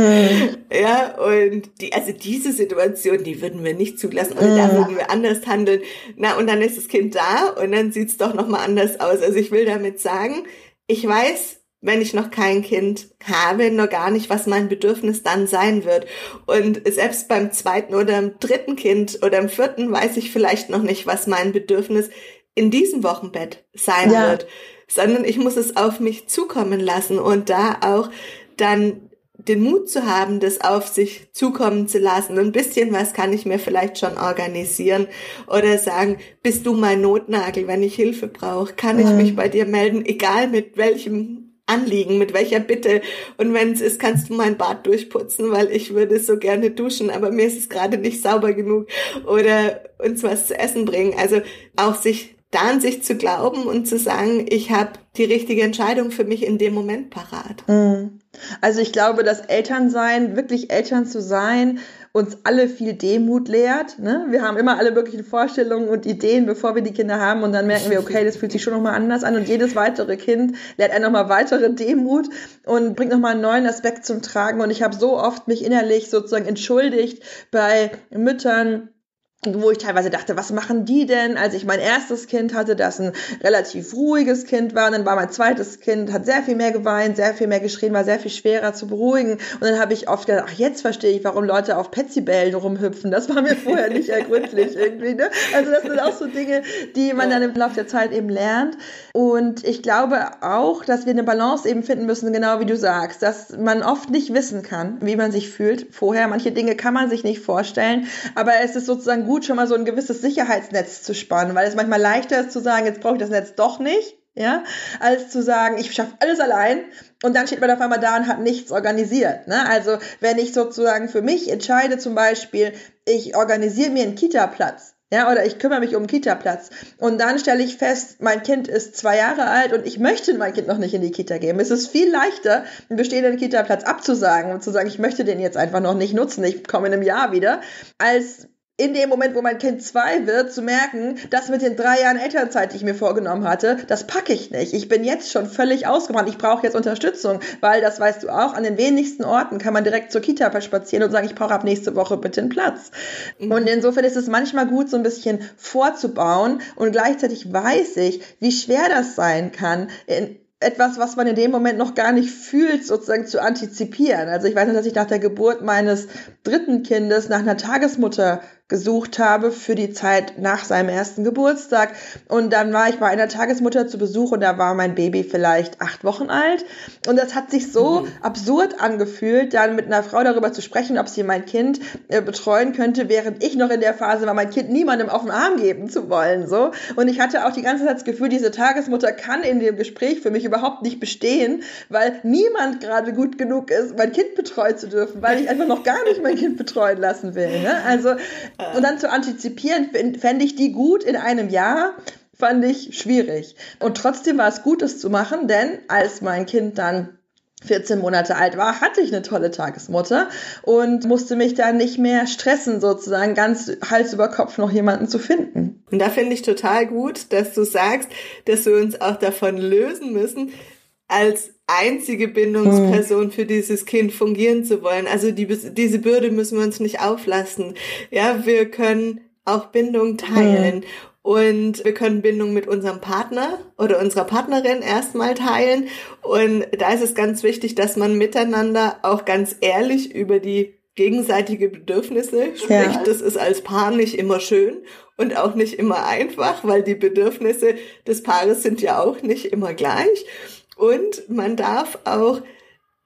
Ja, und die, also diese Situation, die würden wir nicht zulassen oder da würden wir anders handeln. Na, und dann ist das Kind da und dann sieht's doch nochmal anders aus. Also ich will damit sagen, ich weiß, wenn ich noch kein Kind habe, noch gar nicht, was mein Bedürfnis dann sein wird. Und selbst beim zweiten oder im dritten Kind oder im vierten weiß ich vielleicht noch nicht, was mein Bedürfnis in diesem Wochenbett sein Ja. wird, sondern ich muss es auf mich zukommen lassen und da auch dann den Mut zu haben, das auf sich zukommen zu lassen. Ein bisschen was kann ich mir vielleicht schon organisieren oder sagen, bist du mein Notnagel, wenn ich Hilfe brauche, kann ich mich bei dir melden, egal mit welchem Anliegen, mit welcher Bitte. Und wenn es ist, kannst du mein Bad durchputzen, weil ich würde so gerne duschen, aber mir ist es gerade nicht sauber genug. Oder uns was zu essen bringen. Also auch sich da an sich zu glauben und zu sagen, ich habe die richtige Entscheidung für mich in dem Moment parat. Mhm. Also ich glaube, dass Elternsein, wirklich Eltern zu sein, uns alle viel Demut lehrt. Ne? Wir haben immer alle möglichen Vorstellungen und Ideen, bevor wir die Kinder haben und dann merken wir, okay, das fühlt sich schon nochmal anders an und jedes weitere Kind lehrt einen nochmal weitere Demut und bringt nochmal einen neuen Aspekt zum Tragen und ich habe so oft mich innerlich sozusagen entschuldigt bei Müttern, wo ich teilweise dachte, was machen die denn? Als ich mein erstes Kind hatte, das ein relativ ruhiges Kind war, und dann war mein zweites Kind, hat sehr viel mehr geweint, sehr viel mehr geschrien, war sehr viel schwerer zu beruhigen. Und dann habe ich oft gedacht, ach, jetzt verstehe ich, warum Leute auf Petsybällen rumhüpfen. Das war mir [LAUGHS] vorher nicht ergründlich irgendwie. Ne? Also das sind auch so Dinge, die man dann im Laufe der Zeit eben lernt. Und ich glaube auch, dass wir eine Balance eben finden müssen, genau wie du sagst, dass man oft nicht wissen kann, wie man sich fühlt vorher. Manche Dinge kann man sich nicht vorstellen, aber es ist sozusagen gut, schon mal so ein gewisses Sicherheitsnetz zu spannen, weil es manchmal leichter ist zu sagen, jetzt brauche ich das Netz doch nicht, ja, als zu sagen, ich schaffe alles allein und dann steht man auf einmal da und hat nichts organisiert. Ne? Also wenn ich sozusagen für mich entscheide, zum Beispiel, ich organisiere mir einen Kita-Platz, ja, oder ich kümmere mich um einen Kita-Platz. Und dann stelle ich fest, mein Kind ist zwei Jahre alt und ich möchte mein Kind noch nicht in die Kita geben. Es ist viel leichter, einen bestehenden Kita-Platz abzusagen und zu sagen, ich möchte den jetzt einfach noch nicht nutzen, ich komme in einem Jahr wieder, als in dem Moment, wo mein Kind zwei wird, zu merken, das mit den drei Jahren Elternzeit, die ich mir vorgenommen hatte, das packe ich nicht. Ich bin jetzt schon völlig ausgebrannt. Ich brauche jetzt Unterstützung, weil das weißt du auch, an den wenigsten Orten kann man direkt zur Kita spazieren und sagen, ich brauche ab nächste Woche bitte einen Platz. Und insofern ist es manchmal gut, so ein bisschen vorzubauen und gleichzeitig weiß ich, wie schwer das sein kann, in, etwas, was man in dem Moment noch gar nicht fühlt, sozusagen zu antizipieren. Also ich weiß noch, dass ich nach der Geburt meines dritten Kindes nach einer Tagesmutter gesucht habe für die Zeit nach seinem ersten Geburtstag. Und dann war ich bei einer Tagesmutter zu Besuch und da war mein Baby vielleicht acht Wochen alt. Und das hat sich so mhm. absurd angefühlt, dann mit einer Frau darüber zu sprechen, ob sie mein Kind äh, betreuen könnte, während ich noch in der Phase war, mein Kind niemandem auf den Arm geben zu wollen. So. Und ich hatte auch die ganze Zeit das Gefühl, diese Tagesmutter kann in dem Gespräch für mich überhaupt nicht bestehen, weil niemand gerade gut genug ist, mein Kind betreuen zu dürfen, weil ich einfach noch gar nicht mein Kind betreuen lassen will. Ne? Also und dann zu antizipieren, fände ich die gut in einem Jahr, fand ich schwierig. Und trotzdem war es gut, es zu machen, denn als mein Kind dann 14 Monate alt war, hatte ich eine tolle Tagesmutter und musste mich dann nicht mehr stressen, sozusagen ganz Hals über Kopf noch jemanden zu finden. Und da finde ich total gut, dass du sagst, dass wir uns auch davon lösen müssen, als einzige Bindungsperson für dieses Kind fungieren zu wollen. Also die, diese Bürde müssen wir uns nicht auflassen. Ja, wir können auch Bindung teilen. Und wir können Bindung mit unserem Partner oder unserer Partnerin erstmal teilen. Und da ist es ganz wichtig, dass man miteinander auch ganz ehrlich über die gegenseitige Bedürfnisse spricht. Ja. Das ist als Paar nicht immer schön und auch nicht immer einfach, weil die Bedürfnisse des Paares sind ja auch nicht immer gleich. Und man darf auch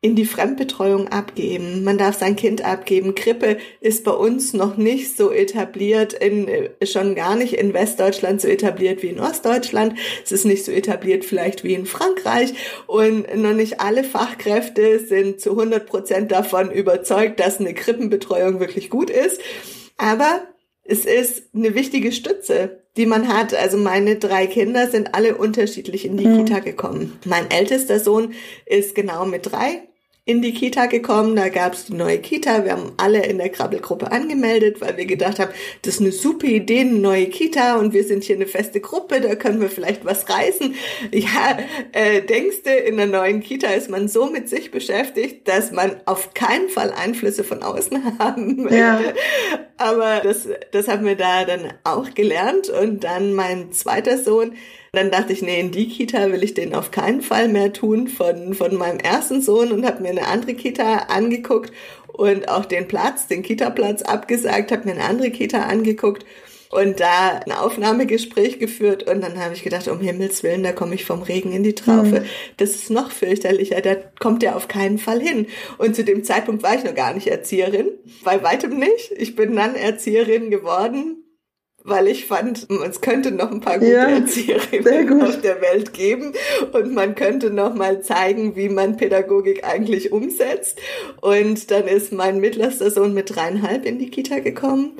in die Fremdbetreuung abgeben. Man darf sein Kind abgeben. Krippe ist bei uns noch nicht so etabliert, in, schon gar nicht in Westdeutschland so etabliert wie in Ostdeutschland. Es ist nicht so etabliert vielleicht wie in Frankreich und noch nicht alle Fachkräfte sind zu 100 Prozent davon überzeugt, dass eine Krippenbetreuung wirklich gut ist. Aber es ist eine wichtige Stütze, die man hat. Also meine drei Kinder sind alle unterschiedlich in die mhm. Kita gekommen. Mein ältester Sohn ist genau mit drei in die Kita gekommen. Da gab es die neue Kita. Wir haben alle in der Krabbelgruppe angemeldet, weil wir gedacht haben, das ist eine super Idee, eine neue Kita und wir sind hier eine feste Gruppe, da können wir vielleicht was reißen. Ja, äh, denkst du, in der neuen Kita ist man so mit sich beschäftigt, dass man auf keinen Fall Einflüsse von außen [LAUGHS] haben möchte. Ja. Aber das, das haben wir da dann auch gelernt. Und dann mein zweiter Sohn, dann dachte ich, nee, in die Kita will ich den auf keinen Fall mehr tun von, von meinem ersten Sohn und habe mir eine andere Kita angeguckt und auch den Platz, den Kita-Platz abgesagt, habe mir eine andere Kita angeguckt und da ein Aufnahmegespräch geführt und dann habe ich gedacht, um Himmels Willen, da komme ich vom Regen in die Traufe. Mhm. Das ist noch fürchterlicher, da kommt er auf keinen Fall hin. Und zu dem Zeitpunkt war ich noch gar nicht Erzieherin, bei weitem nicht. Ich bin dann Erzieherin geworden, weil ich fand, es könnte noch ein paar gute ja, Erzieherinnen [LAUGHS] auf der Welt geben und man könnte noch mal zeigen, wie man Pädagogik eigentlich umsetzt. Und dann ist mein mittlerster Sohn mit dreieinhalb in die Kita gekommen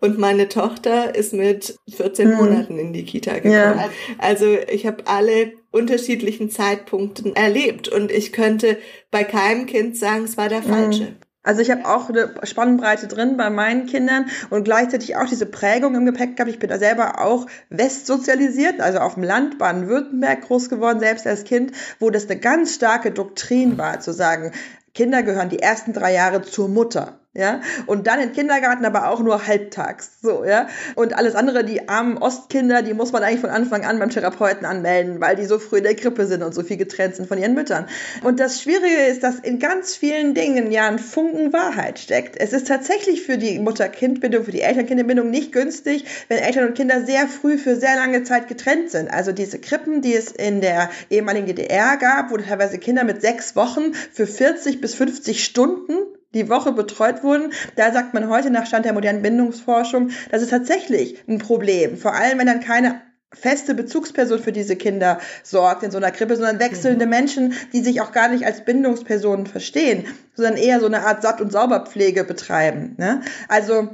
und meine Tochter ist mit 14 hm. Monaten in die Kita gekommen. Ja. Also ich habe alle unterschiedlichen Zeitpunkten erlebt und ich könnte bei keinem Kind sagen, es war der hm. Also ich habe auch eine Spannbreite drin bei meinen Kindern und gleichzeitig auch diese Prägung im Gepäck gehabt. Ich bin da selber auch westsozialisiert, also auf dem Land Baden-Württemberg groß geworden, selbst als Kind, wo das eine ganz starke Doktrin war, zu sagen, Kinder gehören die ersten drei Jahre zur Mutter ja, und dann in Kindergarten, aber auch nur halbtags, so, ja. Und alles andere, die armen Ostkinder, die muss man eigentlich von Anfang an beim Therapeuten anmelden, weil die so früh in der Krippe sind und so viel getrennt sind von ihren Müttern. Und das Schwierige ist, dass in ganz vielen Dingen ja ein Funken Wahrheit steckt. Es ist tatsächlich für die Mutter-Kind-Bindung, für die Eltern-Kind-Bindung nicht günstig, wenn Eltern und Kinder sehr früh für sehr lange Zeit getrennt sind. Also diese Krippen, die es in der ehemaligen DDR gab, wo teilweise Kinder mit sechs Wochen für 40 bis 50 Stunden die Woche betreut wurden, da sagt man heute nach Stand der modernen Bindungsforschung, das ist tatsächlich ein Problem. Vor allem, wenn dann keine feste Bezugsperson für diese Kinder sorgt in so einer Krippe, sondern wechselnde mhm. Menschen, die sich auch gar nicht als Bindungspersonen verstehen, sondern eher so eine Art Satt- und Sauberpflege betreiben. Ne? Also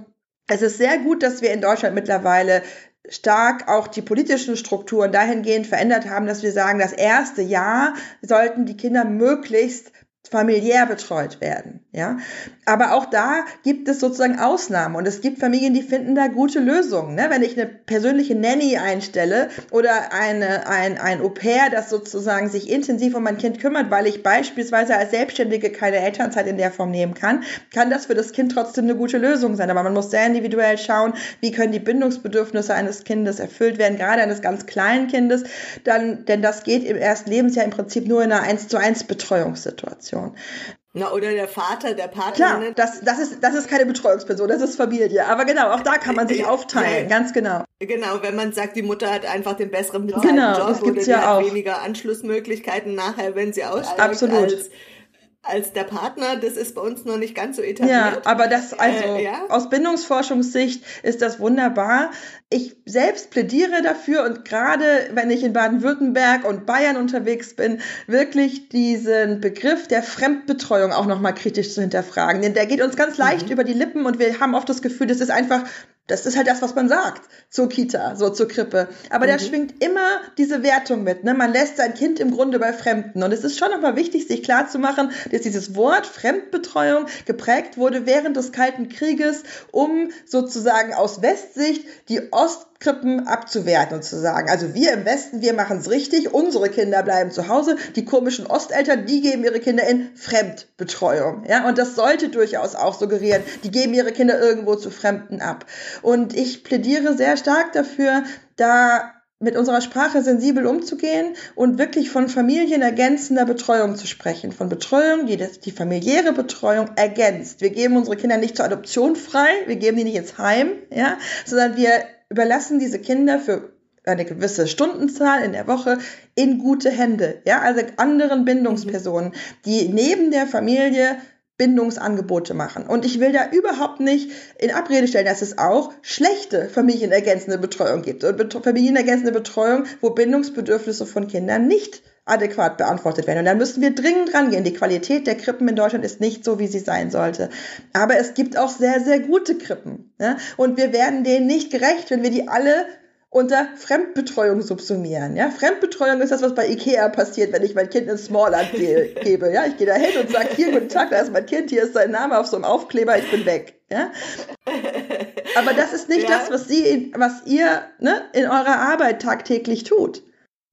es ist sehr gut, dass wir in Deutschland mittlerweile stark auch die politischen Strukturen dahingehend verändert haben, dass wir sagen, das erste Jahr sollten die Kinder möglichst familiär betreut werden, ja. Aber auch da gibt es sozusagen Ausnahmen und es gibt Familien, die finden da gute Lösungen. Ne? Wenn ich eine persönliche Nanny einstelle oder eine, ein, ein Au pair, das sozusagen sich intensiv um mein Kind kümmert, weil ich beispielsweise als Selbstständige keine Elternzeit in der Form nehmen kann, kann das für das Kind trotzdem eine gute Lösung sein. Aber man muss sehr individuell schauen, wie können die Bindungsbedürfnisse eines Kindes erfüllt werden, gerade eines ganz kleinen Kindes, dann, denn das geht im ersten Lebensjahr im Prinzip nur in einer 1 zu 1 Betreuungssituation. Na, oder der Vater, der Partner. Klar, das, das, ist, das ist keine Betreuungsperson, das ist Familie. Aber genau, auch da kann man sich aufteilen, ja, ganz genau. Genau, wenn man sagt, die Mutter hat einfach den besseren bezahlten genau, Job das gibt's oder ja auch. weniger Anschlussmöglichkeiten nachher, wenn sie aussteigt. Absolut. Als, als der Partner, das ist bei uns noch nicht ganz so etabliert. Ja, aber das, also äh, ja. aus Bindungsforschungssicht ist das wunderbar. Ich selbst plädiere dafür und gerade wenn ich in Baden-Württemberg und Bayern unterwegs bin, wirklich diesen Begriff der Fremdbetreuung auch nochmal kritisch zu hinterfragen. Denn der geht uns ganz leicht mhm. über die Lippen und wir haben oft das Gefühl, das ist einfach das ist halt das, was man sagt zur Kita, so zur Krippe. Aber mhm. da schwingt immer diese Wertung mit. Ne? Man lässt sein Kind im Grunde bei Fremden. Und es ist schon nochmal wichtig, sich klarzumachen, dass dieses Wort Fremdbetreuung geprägt wurde während des Kalten Krieges, um sozusagen aus Westsicht die Ost Krippen abzuwerten und zu sagen, also wir im Westen, wir machen es richtig, unsere Kinder bleiben zu Hause, die komischen Osteltern, die geben ihre Kinder in Fremdbetreuung. Ja, und das sollte durchaus auch suggerieren, die geben ihre Kinder irgendwo zu Fremden ab. Und ich plädiere sehr stark dafür, da mit unserer Sprache sensibel umzugehen und wirklich von familienergänzender Betreuung zu sprechen. Von Betreuung, die das, die familiäre Betreuung ergänzt. Wir geben unsere Kinder nicht zur Adoption frei, wir geben die nicht ins Heim, ja, sondern wir überlassen diese Kinder für eine gewisse Stundenzahl in der Woche in gute Hände, ja, also anderen Bindungspersonen, die neben der Familie Bindungsangebote machen. Und ich will da überhaupt nicht in Abrede stellen, dass es auch schlechte familienergänzende Betreuung gibt. Und familienergänzende Betreuung, wo Bindungsbedürfnisse von Kindern nicht adäquat beantwortet werden. Und da müssen wir dringend rangehen. Die Qualität der Krippen in Deutschland ist nicht so, wie sie sein sollte. Aber es gibt auch sehr, sehr gute Krippen. Ja? Und wir werden denen nicht gerecht, wenn wir die alle unter Fremdbetreuung subsumieren. Ja? Fremdbetreuung ist das, was bei Ikea passiert, wenn ich mein Kind ins Smallland ge gebe. Ja? Ich gehe da hin und sage, hier, guten Tag, da ist mein Kind, hier ist sein Name auf so einem Aufkleber, ich bin weg. Ja? Aber das ist nicht ja. das, was, Sie, was ihr ne, in eurer Arbeit tagtäglich tut.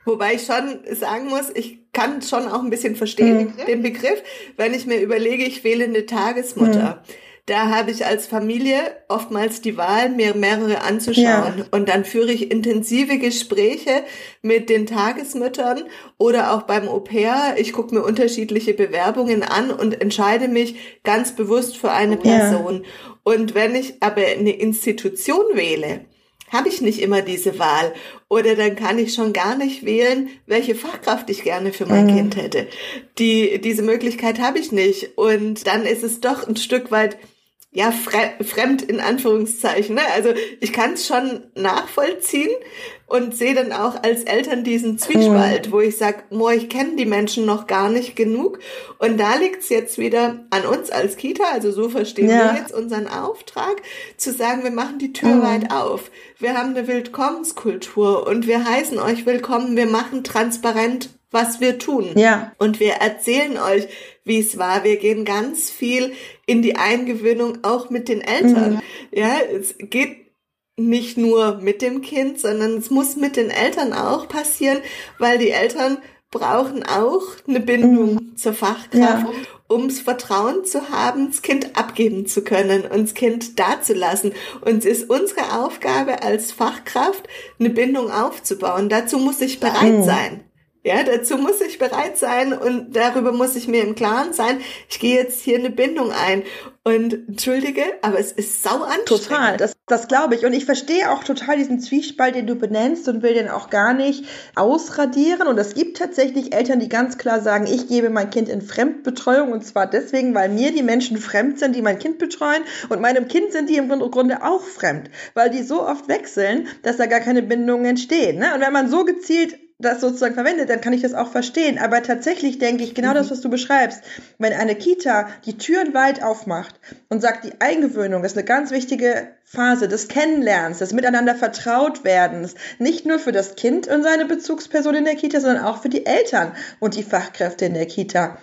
Wobei ich schon sagen muss, ich kann schon auch ein bisschen verstehen, mhm. den Begriff, wenn ich mir überlege, ich wähle eine Tagesmutter. Mhm da habe ich als Familie oftmals die Wahl, mir mehrere anzuschauen. Ja. Und dann führe ich intensive Gespräche mit den Tagesmüttern oder auch beim Au pair. Ich gucke mir unterschiedliche Bewerbungen an und entscheide mich ganz bewusst für eine Person. Ja. Und wenn ich aber eine Institution wähle, habe ich nicht immer diese Wahl. Oder dann kann ich schon gar nicht wählen, welche Fachkraft ich gerne für mein mhm. Kind hätte. Die, diese Möglichkeit habe ich nicht. Und dann ist es doch ein Stück weit ja, fremd in Anführungszeichen. Ne? Also ich kann es schon nachvollziehen und sehe dann auch als Eltern diesen Zwiespalt, mhm. wo ich sage, boah, ich kenne die Menschen noch gar nicht genug. Und da liegt es jetzt wieder an uns als Kita, also so verstehen ja. wir jetzt unseren Auftrag, zu sagen, wir machen die Tür mhm. weit auf. Wir haben eine Willkommenskultur und wir heißen euch willkommen, wir machen transparent was wir tun. Ja. Und wir erzählen euch, wie es war. Wir gehen ganz viel in die Eingewöhnung auch mit den Eltern. Mhm. Ja, es geht nicht nur mit dem Kind, sondern es muss mit den Eltern auch passieren, weil die Eltern brauchen auch eine Bindung mhm. zur Fachkraft, ja. ums Vertrauen zu haben, das Kind abgeben zu können und das Kind dazulassen. Und es ist unsere Aufgabe als Fachkraft, eine Bindung aufzubauen. Dazu muss ich bereit mhm. sein. Ja, dazu muss ich bereit sein und darüber muss ich mir im Klaren sein. Ich gehe jetzt hier eine Bindung ein. Und entschuldige, aber es ist sau anstrengend. Total, das, das glaube ich. Und ich verstehe auch total diesen Zwiespalt, den du benennst und will den auch gar nicht ausradieren. Und es gibt tatsächlich Eltern, die ganz klar sagen, ich gebe mein Kind in Fremdbetreuung und zwar deswegen, weil mir die Menschen fremd sind, die mein Kind betreuen und meinem Kind sind die im Grunde auch fremd, weil die so oft wechseln, dass da gar keine Bindungen entstehen. Ne? Und wenn man so gezielt das sozusagen verwendet, dann kann ich das auch verstehen. Aber tatsächlich denke ich genau mhm. das, was du beschreibst. Wenn eine Kita die Türen weit aufmacht und sagt, die Eingewöhnung ist eine ganz wichtige Phase des Kennenlernens, des Miteinander vertraut werdens, nicht nur für das Kind und seine Bezugsperson in der Kita, sondern auch für die Eltern und die Fachkräfte in der Kita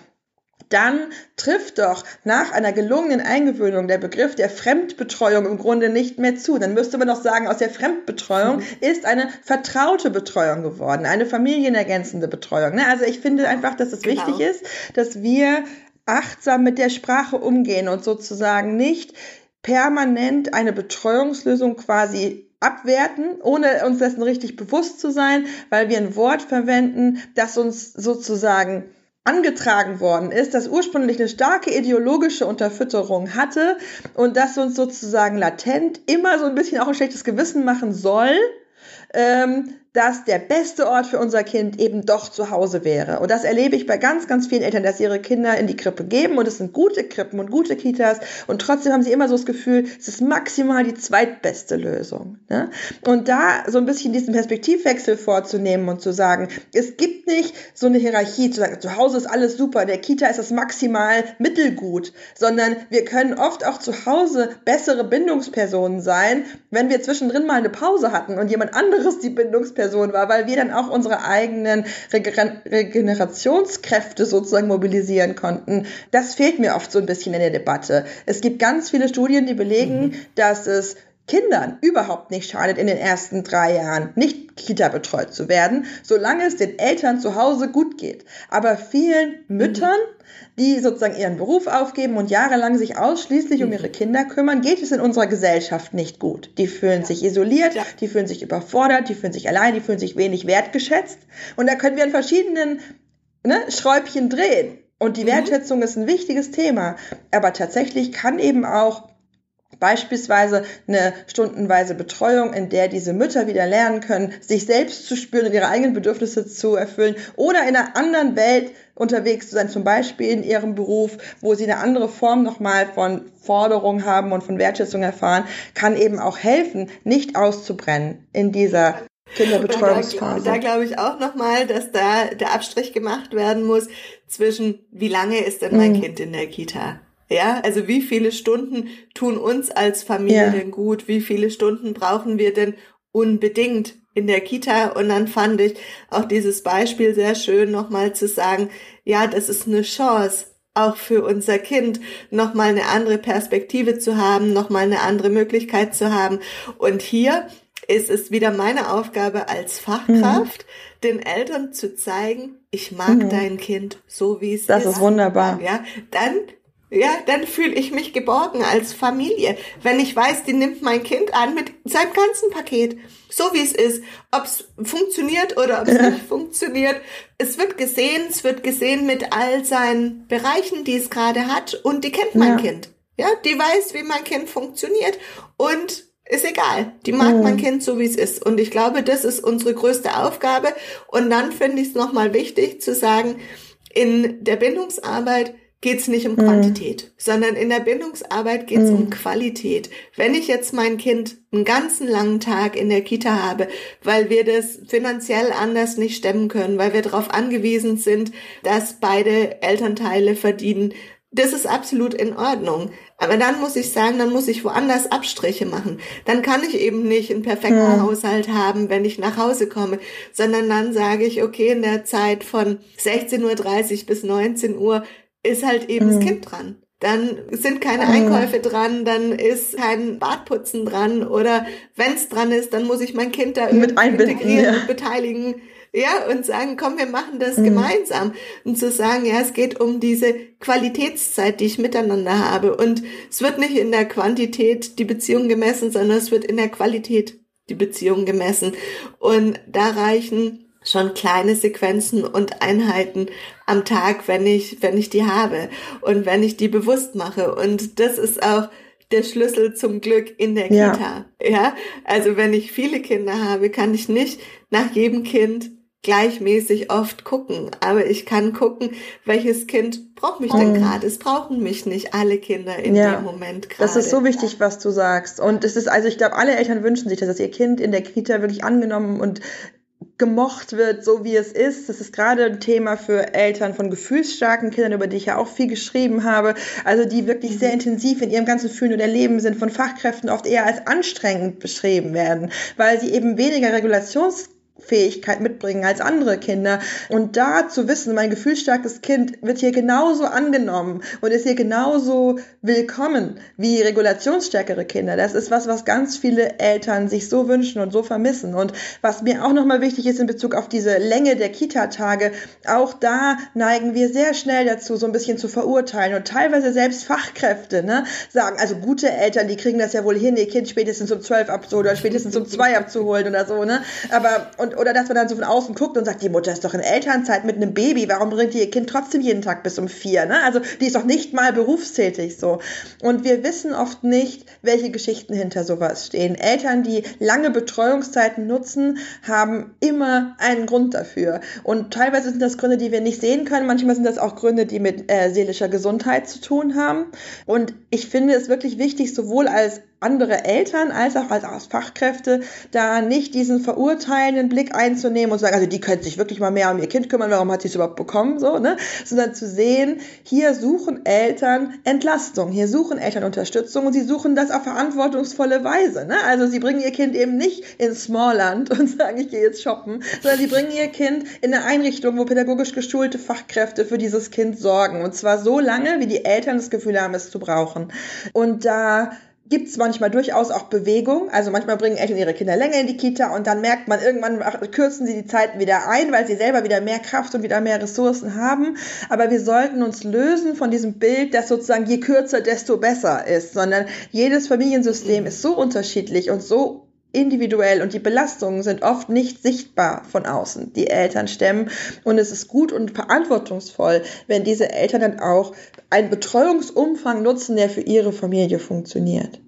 dann trifft doch nach einer gelungenen Eingewöhnung der Begriff der Fremdbetreuung im Grunde nicht mehr zu. Dann müsste man doch sagen, aus der Fremdbetreuung mhm. ist eine vertraute Betreuung geworden, eine familienergänzende Betreuung. Ne? Also ich finde einfach, dass es genau. wichtig ist, dass wir achtsam mit der Sprache umgehen und sozusagen nicht permanent eine Betreuungslösung quasi abwerten, ohne uns dessen richtig bewusst zu sein, weil wir ein Wort verwenden, das uns sozusagen angetragen worden ist, das ursprünglich eine starke ideologische Unterfütterung hatte und das uns sozusagen latent immer so ein bisschen auch ein schlechtes Gewissen machen soll, ähm, dass der beste Ort für unser Kind eben doch zu Hause wäre. Und das erlebe ich bei ganz, ganz vielen Eltern, dass sie ihre Kinder in die Krippe geben und es sind gute Krippen und gute Kitas und trotzdem haben sie immer so das Gefühl, es ist maximal die zweitbeste Lösung. Ne? Und da so ein bisschen diesen Perspektivwechsel vorzunehmen und zu sagen, es gibt nicht so eine Hierarchie, zu sagen, zu Hause ist alles super, der Kita ist das maximal mittelgut, sondern wir können oft auch zu Hause bessere Bindungspersonen sein, wenn wir zwischendrin mal eine Pause hatten und jemand anderes die Bindungsperson Person war, weil wir dann auch unsere eigenen Regen Regenerationskräfte sozusagen mobilisieren konnten. Das fehlt mir oft so ein bisschen in der Debatte. Es gibt ganz viele Studien, die belegen, mhm. dass es Kindern überhaupt nicht schadet, in den ersten drei Jahren nicht Kita betreut zu werden, solange es den Eltern zu Hause gut geht. Aber vielen Müttern, die sozusagen ihren Beruf aufgeben und jahrelang sich ausschließlich um ihre Kinder kümmern, geht es in unserer Gesellschaft nicht gut. Die fühlen sich isoliert, ja. die fühlen sich überfordert, die fühlen sich allein, die fühlen sich wenig wertgeschätzt. Und da können wir an verschiedenen ne, Schräubchen drehen. Und die mhm. Wertschätzung ist ein wichtiges Thema. Aber tatsächlich kann eben auch Beispielsweise eine stundenweise Betreuung, in der diese Mütter wieder lernen können, sich selbst zu spüren und ihre eigenen Bedürfnisse zu erfüllen oder in einer anderen Welt unterwegs zu sein, zum Beispiel in ihrem Beruf, wo sie eine andere Form nochmal von Forderung haben und von Wertschätzung erfahren, kann eben auch helfen, nicht auszubrennen in dieser Kinderbetreuungsphase. Da, da glaube ich auch nochmal, dass da der Abstrich gemacht werden muss zwischen, wie lange ist denn mein mhm. Kind in der Kita? Ja, also wie viele Stunden tun uns als Familie ja. denn gut? Wie viele Stunden brauchen wir denn unbedingt in der Kita? Und dann fand ich auch dieses Beispiel sehr schön, nochmal zu sagen, ja, das ist eine Chance, auch für unser Kind nochmal eine andere Perspektive zu haben, nochmal eine andere Möglichkeit zu haben. Und hier ist es wieder meine Aufgabe als Fachkraft, mhm. den Eltern zu zeigen, ich mag mhm. dein Kind so wie es das ist. Das ist wunderbar. Ja, dann ja, dann fühle ich mich geborgen als Familie, wenn ich weiß, die nimmt mein Kind an mit seinem ganzen Paket, so wie es ist, ob es funktioniert oder ob es nicht funktioniert. Es wird gesehen, es wird gesehen mit all seinen Bereichen, die es gerade hat und die kennt mein ja. Kind. Ja, die weiß, wie mein Kind funktioniert und ist egal. Die mag mhm. mein Kind so, wie es ist. Und ich glaube, das ist unsere größte Aufgabe. Und dann finde ich es nochmal wichtig zu sagen, in der Bindungsarbeit geht es nicht um Quantität, mhm. sondern in der Bindungsarbeit geht es mhm. um Qualität. Wenn ich jetzt mein Kind einen ganzen langen Tag in der Kita habe, weil wir das finanziell anders nicht stemmen können, weil wir darauf angewiesen sind, dass beide Elternteile verdienen, das ist absolut in Ordnung. Aber dann muss ich sagen, dann muss ich woanders Abstriche machen. Dann kann ich eben nicht einen perfekten ja. Haushalt haben, wenn ich nach Hause komme, sondern dann sage ich, okay, in der Zeit von 16.30 Uhr bis 19 Uhr ist halt eben mhm. das Kind dran. Dann sind keine mhm. Einkäufe dran, dann ist kein Badputzen dran oder wenn es dran ist, dann muss ich mein Kind da mit integrieren ja. und beteiligen. Ja, und sagen, komm, wir machen das mhm. gemeinsam. Und zu sagen, ja, es geht um diese Qualitätszeit, die ich miteinander habe. Und es wird nicht in der Quantität die Beziehung gemessen, sondern es wird in der Qualität die Beziehung gemessen. Und da reichen schon kleine Sequenzen und Einheiten am Tag, wenn ich, wenn ich die habe und wenn ich die bewusst mache. Und das ist auch der Schlüssel zum Glück in der Kita. Ja. ja, also wenn ich viele Kinder habe, kann ich nicht nach jedem Kind gleichmäßig oft gucken, aber ich kann gucken, welches Kind braucht mich denn oh. gerade. Es brauchen mich nicht alle Kinder in ja, dem Moment gerade. Das ist so wichtig, was du sagst. Und es ist, also ich glaube, alle Eltern wünschen sich, dass ihr Kind in der Kita wirklich angenommen und gemocht wird, so wie es ist. Das ist gerade ein Thema für Eltern von gefühlsstarken Kindern, über die ich ja auch viel geschrieben habe. Also die wirklich sehr intensiv in ihrem ganzen Fühlen und Erleben sind, von Fachkräften oft eher als anstrengend beschrieben werden, weil sie eben weniger Regulations Fähigkeit mitbringen als andere Kinder. Und da zu wissen, mein gefühlsstarkes Kind wird hier genauso angenommen und ist hier genauso willkommen wie regulationsstärkere Kinder. Das ist was, was ganz viele Eltern sich so wünschen und so vermissen. Und was mir auch nochmal wichtig ist in Bezug auf diese Länge der Kita-Tage, auch da neigen wir sehr schnell dazu, so ein bisschen zu verurteilen und teilweise selbst Fachkräfte, ne, sagen, also gute Eltern, die kriegen das ja wohl hin, ihr Kind spätestens um zwölf abzuholen oder spätestens um zwei abzuholen oder so, ne. Aber, und und, oder dass man dann so von außen guckt und sagt, die Mutter ist doch in Elternzeit mit einem Baby, warum bringt die ihr Kind trotzdem jeden Tag bis um vier? Ne? Also die ist doch nicht mal berufstätig so. Und wir wissen oft nicht, welche Geschichten hinter sowas stehen. Eltern, die lange Betreuungszeiten nutzen, haben immer einen Grund dafür. Und teilweise sind das Gründe, die wir nicht sehen können. Manchmal sind das auch Gründe, die mit äh, seelischer Gesundheit zu tun haben. Und ich finde es wirklich wichtig, sowohl als andere Eltern als auch als Fachkräfte da nicht diesen verurteilenden Blick einzunehmen und zu sagen, also die können sich wirklich mal mehr um ihr Kind kümmern, warum hat sie es überhaupt bekommen, so, ne? Sondern zu sehen, hier suchen Eltern Entlastung, hier suchen Eltern Unterstützung und sie suchen das auf verantwortungsvolle Weise, ne? Also sie bringen ihr Kind eben nicht ins Smallland [LAUGHS] und sagen, ich gehe jetzt shoppen, sondern sie bringen ihr Kind in eine Einrichtung, wo pädagogisch geschulte Fachkräfte für dieses Kind sorgen und zwar so lange, wie die Eltern das Gefühl haben, es zu brauchen. Und da gibt es manchmal durchaus auch Bewegung. Also manchmal bringen Eltern ihre Kinder länger in die Kita und dann merkt man irgendwann, kürzen sie die Zeiten wieder ein, weil sie selber wieder mehr Kraft und wieder mehr Ressourcen haben. Aber wir sollten uns lösen von diesem Bild, dass sozusagen je kürzer, desto besser ist, sondern jedes Familiensystem ist so unterschiedlich und so individuell und die Belastungen sind oft nicht sichtbar von außen, die Eltern stemmen. Und es ist gut und verantwortungsvoll, wenn diese Eltern dann auch einen Betreuungsumfang nutzen, der für ihre Familie funktioniert.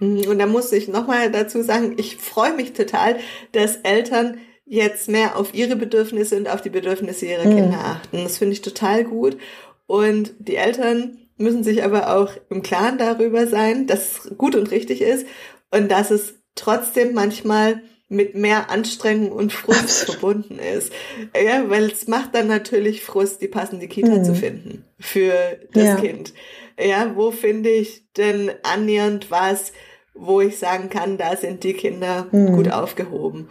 Mhm, und da muss ich nochmal dazu sagen, ich freue mich total, dass Eltern jetzt mehr auf ihre Bedürfnisse und auf die Bedürfnisse ihrer mhm. Kinder achten. Das finde ich total gut. Und die Eltern müssen sich aber auch im Klaren darüber sein, dass es gut und richtig ist und dass es trotzdem manchmal mit mehr Anstrengung und Frust verbunden ist. Ja, weil es macht dann natürlich Frust, die passende Kita mhm. zu finden für das ja. Kind. Ja, wo finde ich denn annähernd was, wo ich sagen kann, da sind die Kinder mhm. gut aufgehoben.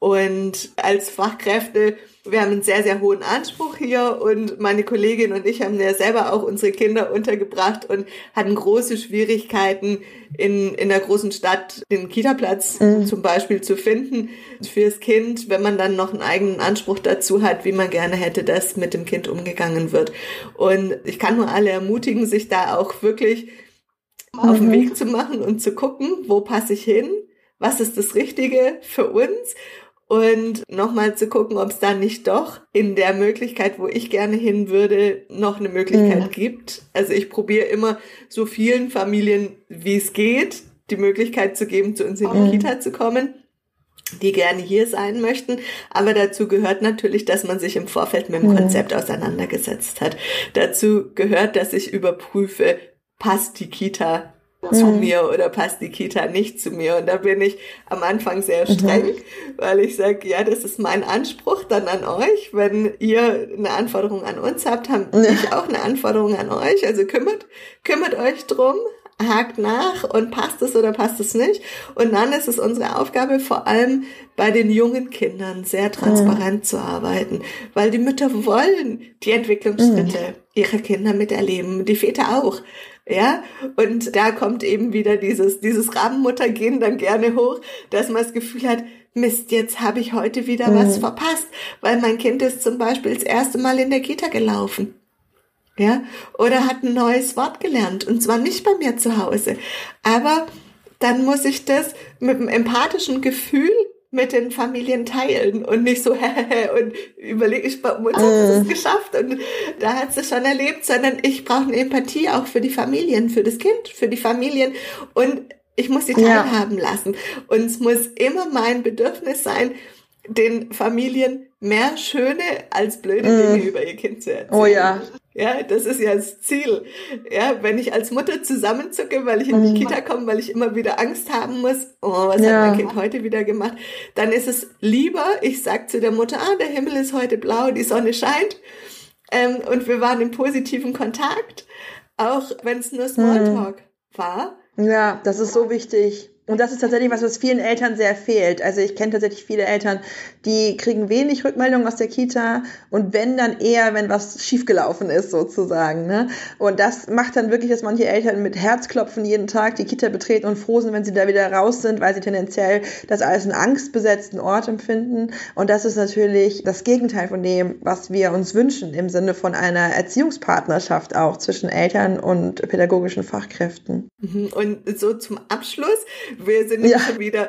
Und als Fachkräfte, wir haben einen sehr, sehr hohen Anspruch hier und meine Kollegin und ich haben ja selber auch unsere Kinder untergebracht und hatten große Schwierigkeiten in, in der großen Stadt den Kita-Platz mhm. zum Beispiel zu finden fürs Kind, wenn man dann noch einen eigenen Anspruch dazu hat, wie man gerne hätte, dass mit dem Kind umgegangen wird. Und ich kann nur alle ermutigen, sich da auch wirklich mhm. auf den mhm. Weg zu machen und zu gucken, wo passe ich hin? Was ist das Richtige für uns? Und nochmal zu gucken, ob es da nicht doch in der Möglichkeit, wo ich gerne hin würde, noch eine Möglichkeit mhm. gibt. Also ich probiere immer so vielen Familien, wie es geht, die Möglichkeit zu geben, zu uns in die mhm. Kita zu kommen die gerne hier sein möchten. Aber dazu gehört natürlich, dass man sich im Vorfeld mit dem mhm. Konzept auseinandergesetzt hat. Dazu gehört, dass ich überprüfe, passt die Kita zu mhm. mir oder passt die Kita nicht zu mir. Und da bin ich am Anfang sehr mhm. streng, mhm. weil ich sage, ja, das ist mein Anspruch dann an euch. Wenn ihr eine Anforderung an uns habt, haben ja. ich auch eine Anforderung an euch. Also kümmert, kümmert euch drum, hakt nach und passt es oder passt es nicht. Und dann ist es unsere Aufgabe, vor allem bei den jungen Kindern sehr transparent mhm. zu arbeiten, weil die Mütter wollen die Entwicklungsschritte mhm. ihrer Kinder miterleben, die Väter auch. Ja, und da kommt eben wieder dieses, dieses Rabenmuttergehen dann gerne hoch, dass man das Gefühl hat, Mist, jetzt habe ich heute wieder mhm. was verpasst, weil mein Kind ist zum Beispiel das erste Mal in der Kita gelaufen. Ja, oder hat ein neues Wort gelernt und zwar nicht bei mir zu Hause. Aber dann muss ich das mit einem empathischen Gefühl mit den Familien teilen und nicht so [LAUGHS] und überlege ich bei uns hat es äh. geschafft und da hat es schon erlebt, sondern ich brauche eine Empathie auch für die Familien, für das Kind, für die Familien und ich muss sie teilhaben ja. lassen und es muss immer mein Bedürfnis sein, den Familien mehr schöne als blöde Dinge mm. über ihr Kind zu erzählen. Oh ja. Ja, das ist ja das Ziel. Ja, wenn ich als Mutter zusammenzucke, weil ich in die mhm. Kita komme, weil ich immer wieder Angst haben muss, oh, was ja. hat mein Kind heute wieder gemacht, dann ist es lieber, ich sag zu der Mutter, ah, der Himmel ist heute blau, die Sonne scheint, ähm, und wir waren im positiven Kontakt, auch wenn es nur Smalltalk mhm. war. Ja, das ist so wichtig. Und das ist tatsächlich was, was vielen Eltern sehr fehlt. Also ich kenne tatsächlich viele Eltern, die kriegen wenig Rückmeldungen aus der Kita und wenn dann eher, wenn was schiefgelaufen ist sozusagen. Ne? Und das macht dann wirklich, dass manche Eltern mit Herzklopfen jeden Tag die Kita betreten und froh sind, wenn sie da wieder raus sind, weil sie tendenziell das als einen angstbesetzten Ort empfinden. Und das ist natürlich das Gegenteil von dem, was wir uns wünschen im Sinne von einer Erziehungspartnerschaft auch zwischen Eltern und pädagogischen Fachkräften. Mhm. Und so zum Abschluss wir sind ja. schon wieder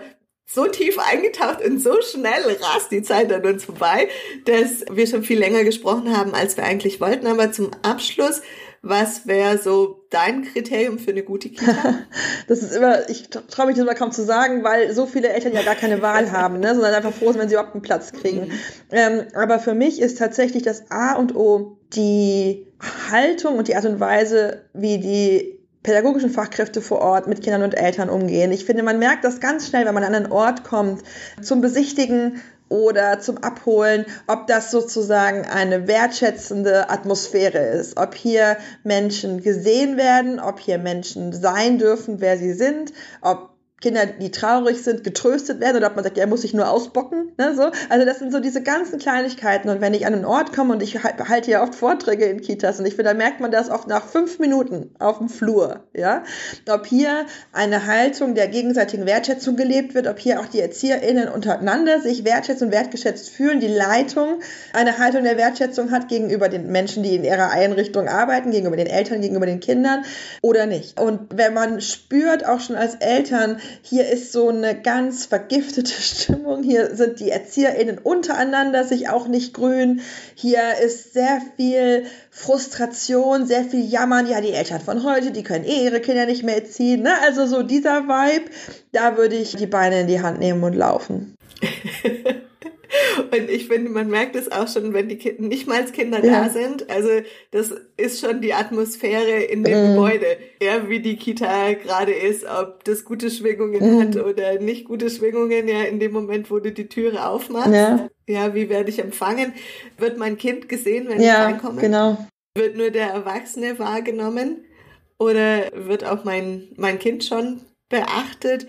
so tief eingetaucht und so schnell rast die Zeit an uns vorbei, dass wir schon viel länger gesprochen haben, als wir eigentlich wollten. Aber zum Abschluss, was wäre so dein Kriterium für eine gute Kita? [LAUGHS] das ist immer, ich traue mich das immer kaum zu sagen, weil so viele Eltern ja gar keine Wahl [LAUGHS] haben, ne, sondern einfach froh sind, wenn sie überhaupt einen Platz kriegen. Mhm. Ähm, aber für mich ist tatsächlich das A und O die Haltung und die Art und Weise, wie die pädagogischen Fachkräfte vor Ort mit Kindern und Eltern umgehen. Ich finde, man merkt das ganz schnell, wenn man an einen Ort kommt, zum Besichtigen oder zum Abholen, ob das sozusagen eine wertschätzende Atmosphäre ist, ob hier Menschen gesehen werden, ob hier Menschen sein dürfen, wer sie sind, ob Kinder, die traurig sind, getröstet werden oder ob man sagt, ja, muss sich nur ausbocken. Ne, so. Also das sind so diese ganzen Kleinigkeiten. Und wenn ich an einen Ort komme und ich halte ja oft Vorträge in Kitas und ich finde, da merkt man das oft nach fünf Minuten auf dem Flur. Ja? Ob hier eine Haltung der gegenseitigen Wertschätzung gelebt wird, ob hier auch die ErzieherInnen untereinander sich wertschätzt und wertgeschätzt fühlen, die Leitung eine Haltung der Wertschätzung hat gegenüber den Menschen, die in ihrer Einrichtung arbeiten, gegenüber den Eltern, gegenüber den Kindern oder nicht. Und wenn man spürt, auch schon als Eltern, hier ist so eine ganz vergiftete [LAUGHS] Stimmung. Hier sind die ErzieherInnen untereinander sich auch nicht grün. Hier ist sehr viel Frustration, sehr viel Jammern. Ja, die Eltern von heute, die können eh ihre Kinder nicht mehr erziehen. Ne? Also so dieser Vibe, da würde ich die Beine in die Hand nehmen und laufen. [LAUGHS] Und ich finde, man merkt es auch schon, wenn die Kinder, nicht mal als Kinder ja. da sind. Also das ist schon die Atmosphäre in dem mhm. Gebäude. Ja, wie die Kita gerade ist, ob das gute Schwingungen mhm. hat oder nicht gute Schwingungen, ja, in dem Moment, wo du die Türe aufmachst. Ja, ja wie werde ich empfangen? Wird mein Kind gesehen, wenn ja, ich reinkomme? genau. Wird nur der Erwachsene wahrgenommen? Oder wird auch mein, mein Kind schon beachtet?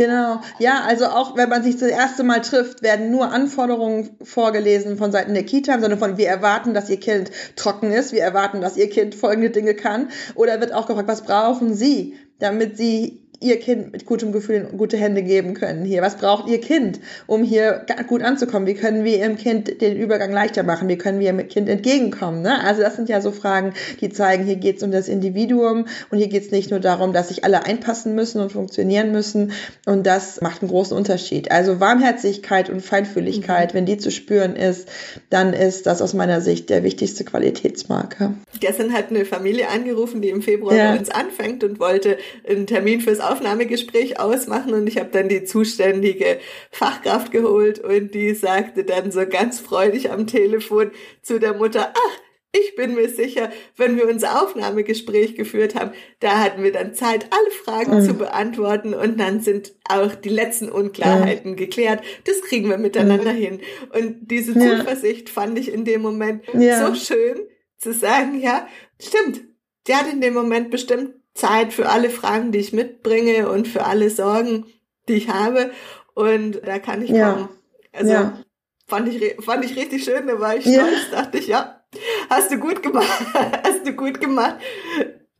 Genau. Ja, also auch wenn man sich das erste Mal trifft, werden nur Anforderungen vorgelesen von Seiten der Kita, Sinne von, wir erwarten, dass ihr Kind trocken ist, wir erwarten, dass ihr Kind folgende Dinge kann. Oder wird auch gefragt, was brauchen Sie, damit Sie ihr Kind mit gutem Gefühl in gute Hände geben können hier? Was braucht ihr Kind, um hier gut anzukommen? Wie können wir ihrem Kind den Übergang leichter machen? Wie können wir ihrem Kind entgegenkommen? Ne? Also das sind ja so Fragen, die zeigen, hier geht es um das Individuum und hier geht es nicht nur darum, dass sich alle einpassen müssen und funktionieren müssen und das macht einen großen Unterschied. Also Warmherzigkeit und Feinfühligkeit, mhm. wenn die zu spüren ist, dann ist das aus meiner Sicht der wichtigste Qualitätsmarker. Gestern hat eine Familie angerufen, die im Februar ja. bei uns anfängt und wollte einen Termin fürs Aufnahmegespräch ausmachen und ich habe dann die zuständige Fachkraft geholt und die sagte dann so ganz freudig am Telefon zu der Mutter, ach, ich bin mir sicher, wenn wir unser Aufnahmegespräch geführt haben, da hatten wir dann Zeit, alle Fragen mhm. zu beantworten und dann sind auch die letzten Unklarheiten mhm. geklärt. Das kriegen wir miteinander mhm. hin. Und diese Zuversicht ja. fand ich in dem Moment ja. so schön zu sagen, ja, stimmt. Die hat in dem Moment bestimmt Zeit für alle Fragen, die ich mitbringe und für alle Sorgen, die ich habe. Und da kann ich ja. kommen. Also ja. fand ich fand ich richtig schön, da war ich stolz, ja. dachte ich, ja, hast du gut gemacht, [LAUGHS] hast du gut gemacht.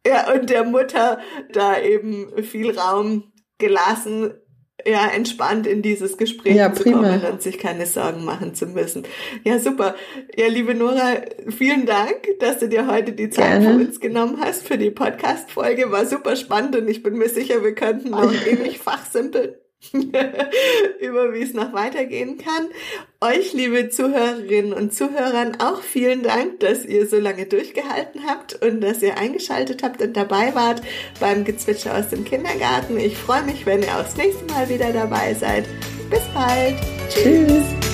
Ja, und der Mutter da eben viel Raum gelassen, ja, entspannt in dieses Gespräch ja, zu prima. kommen und sich keine Sorgen machen zu müssen. Ja, super. Ja, liebe Nora, vielen Dank, dass du dir heute die Zeit Gerne. für uns genommen hast für die Podcast-Folge. War super spannend und ich bin mir sicher, wir könnten noch [LAUGHS] ewig fachsimpeln. [LAUGHS] über wie es noch weitergehen kann. Euch, liebe Zuhörerinnen und Zuhörern, auch vielen Dank, dass ihr so lange durchgehalten habt und dass ihr eingeschaltet habt und dabei wart beim Gezwitscher aus dem Kindergarten. Ich freue mich, wenn ihr auch das nächste Mal wieder dabei seid. Bis bald. Tschüss. Tschüss.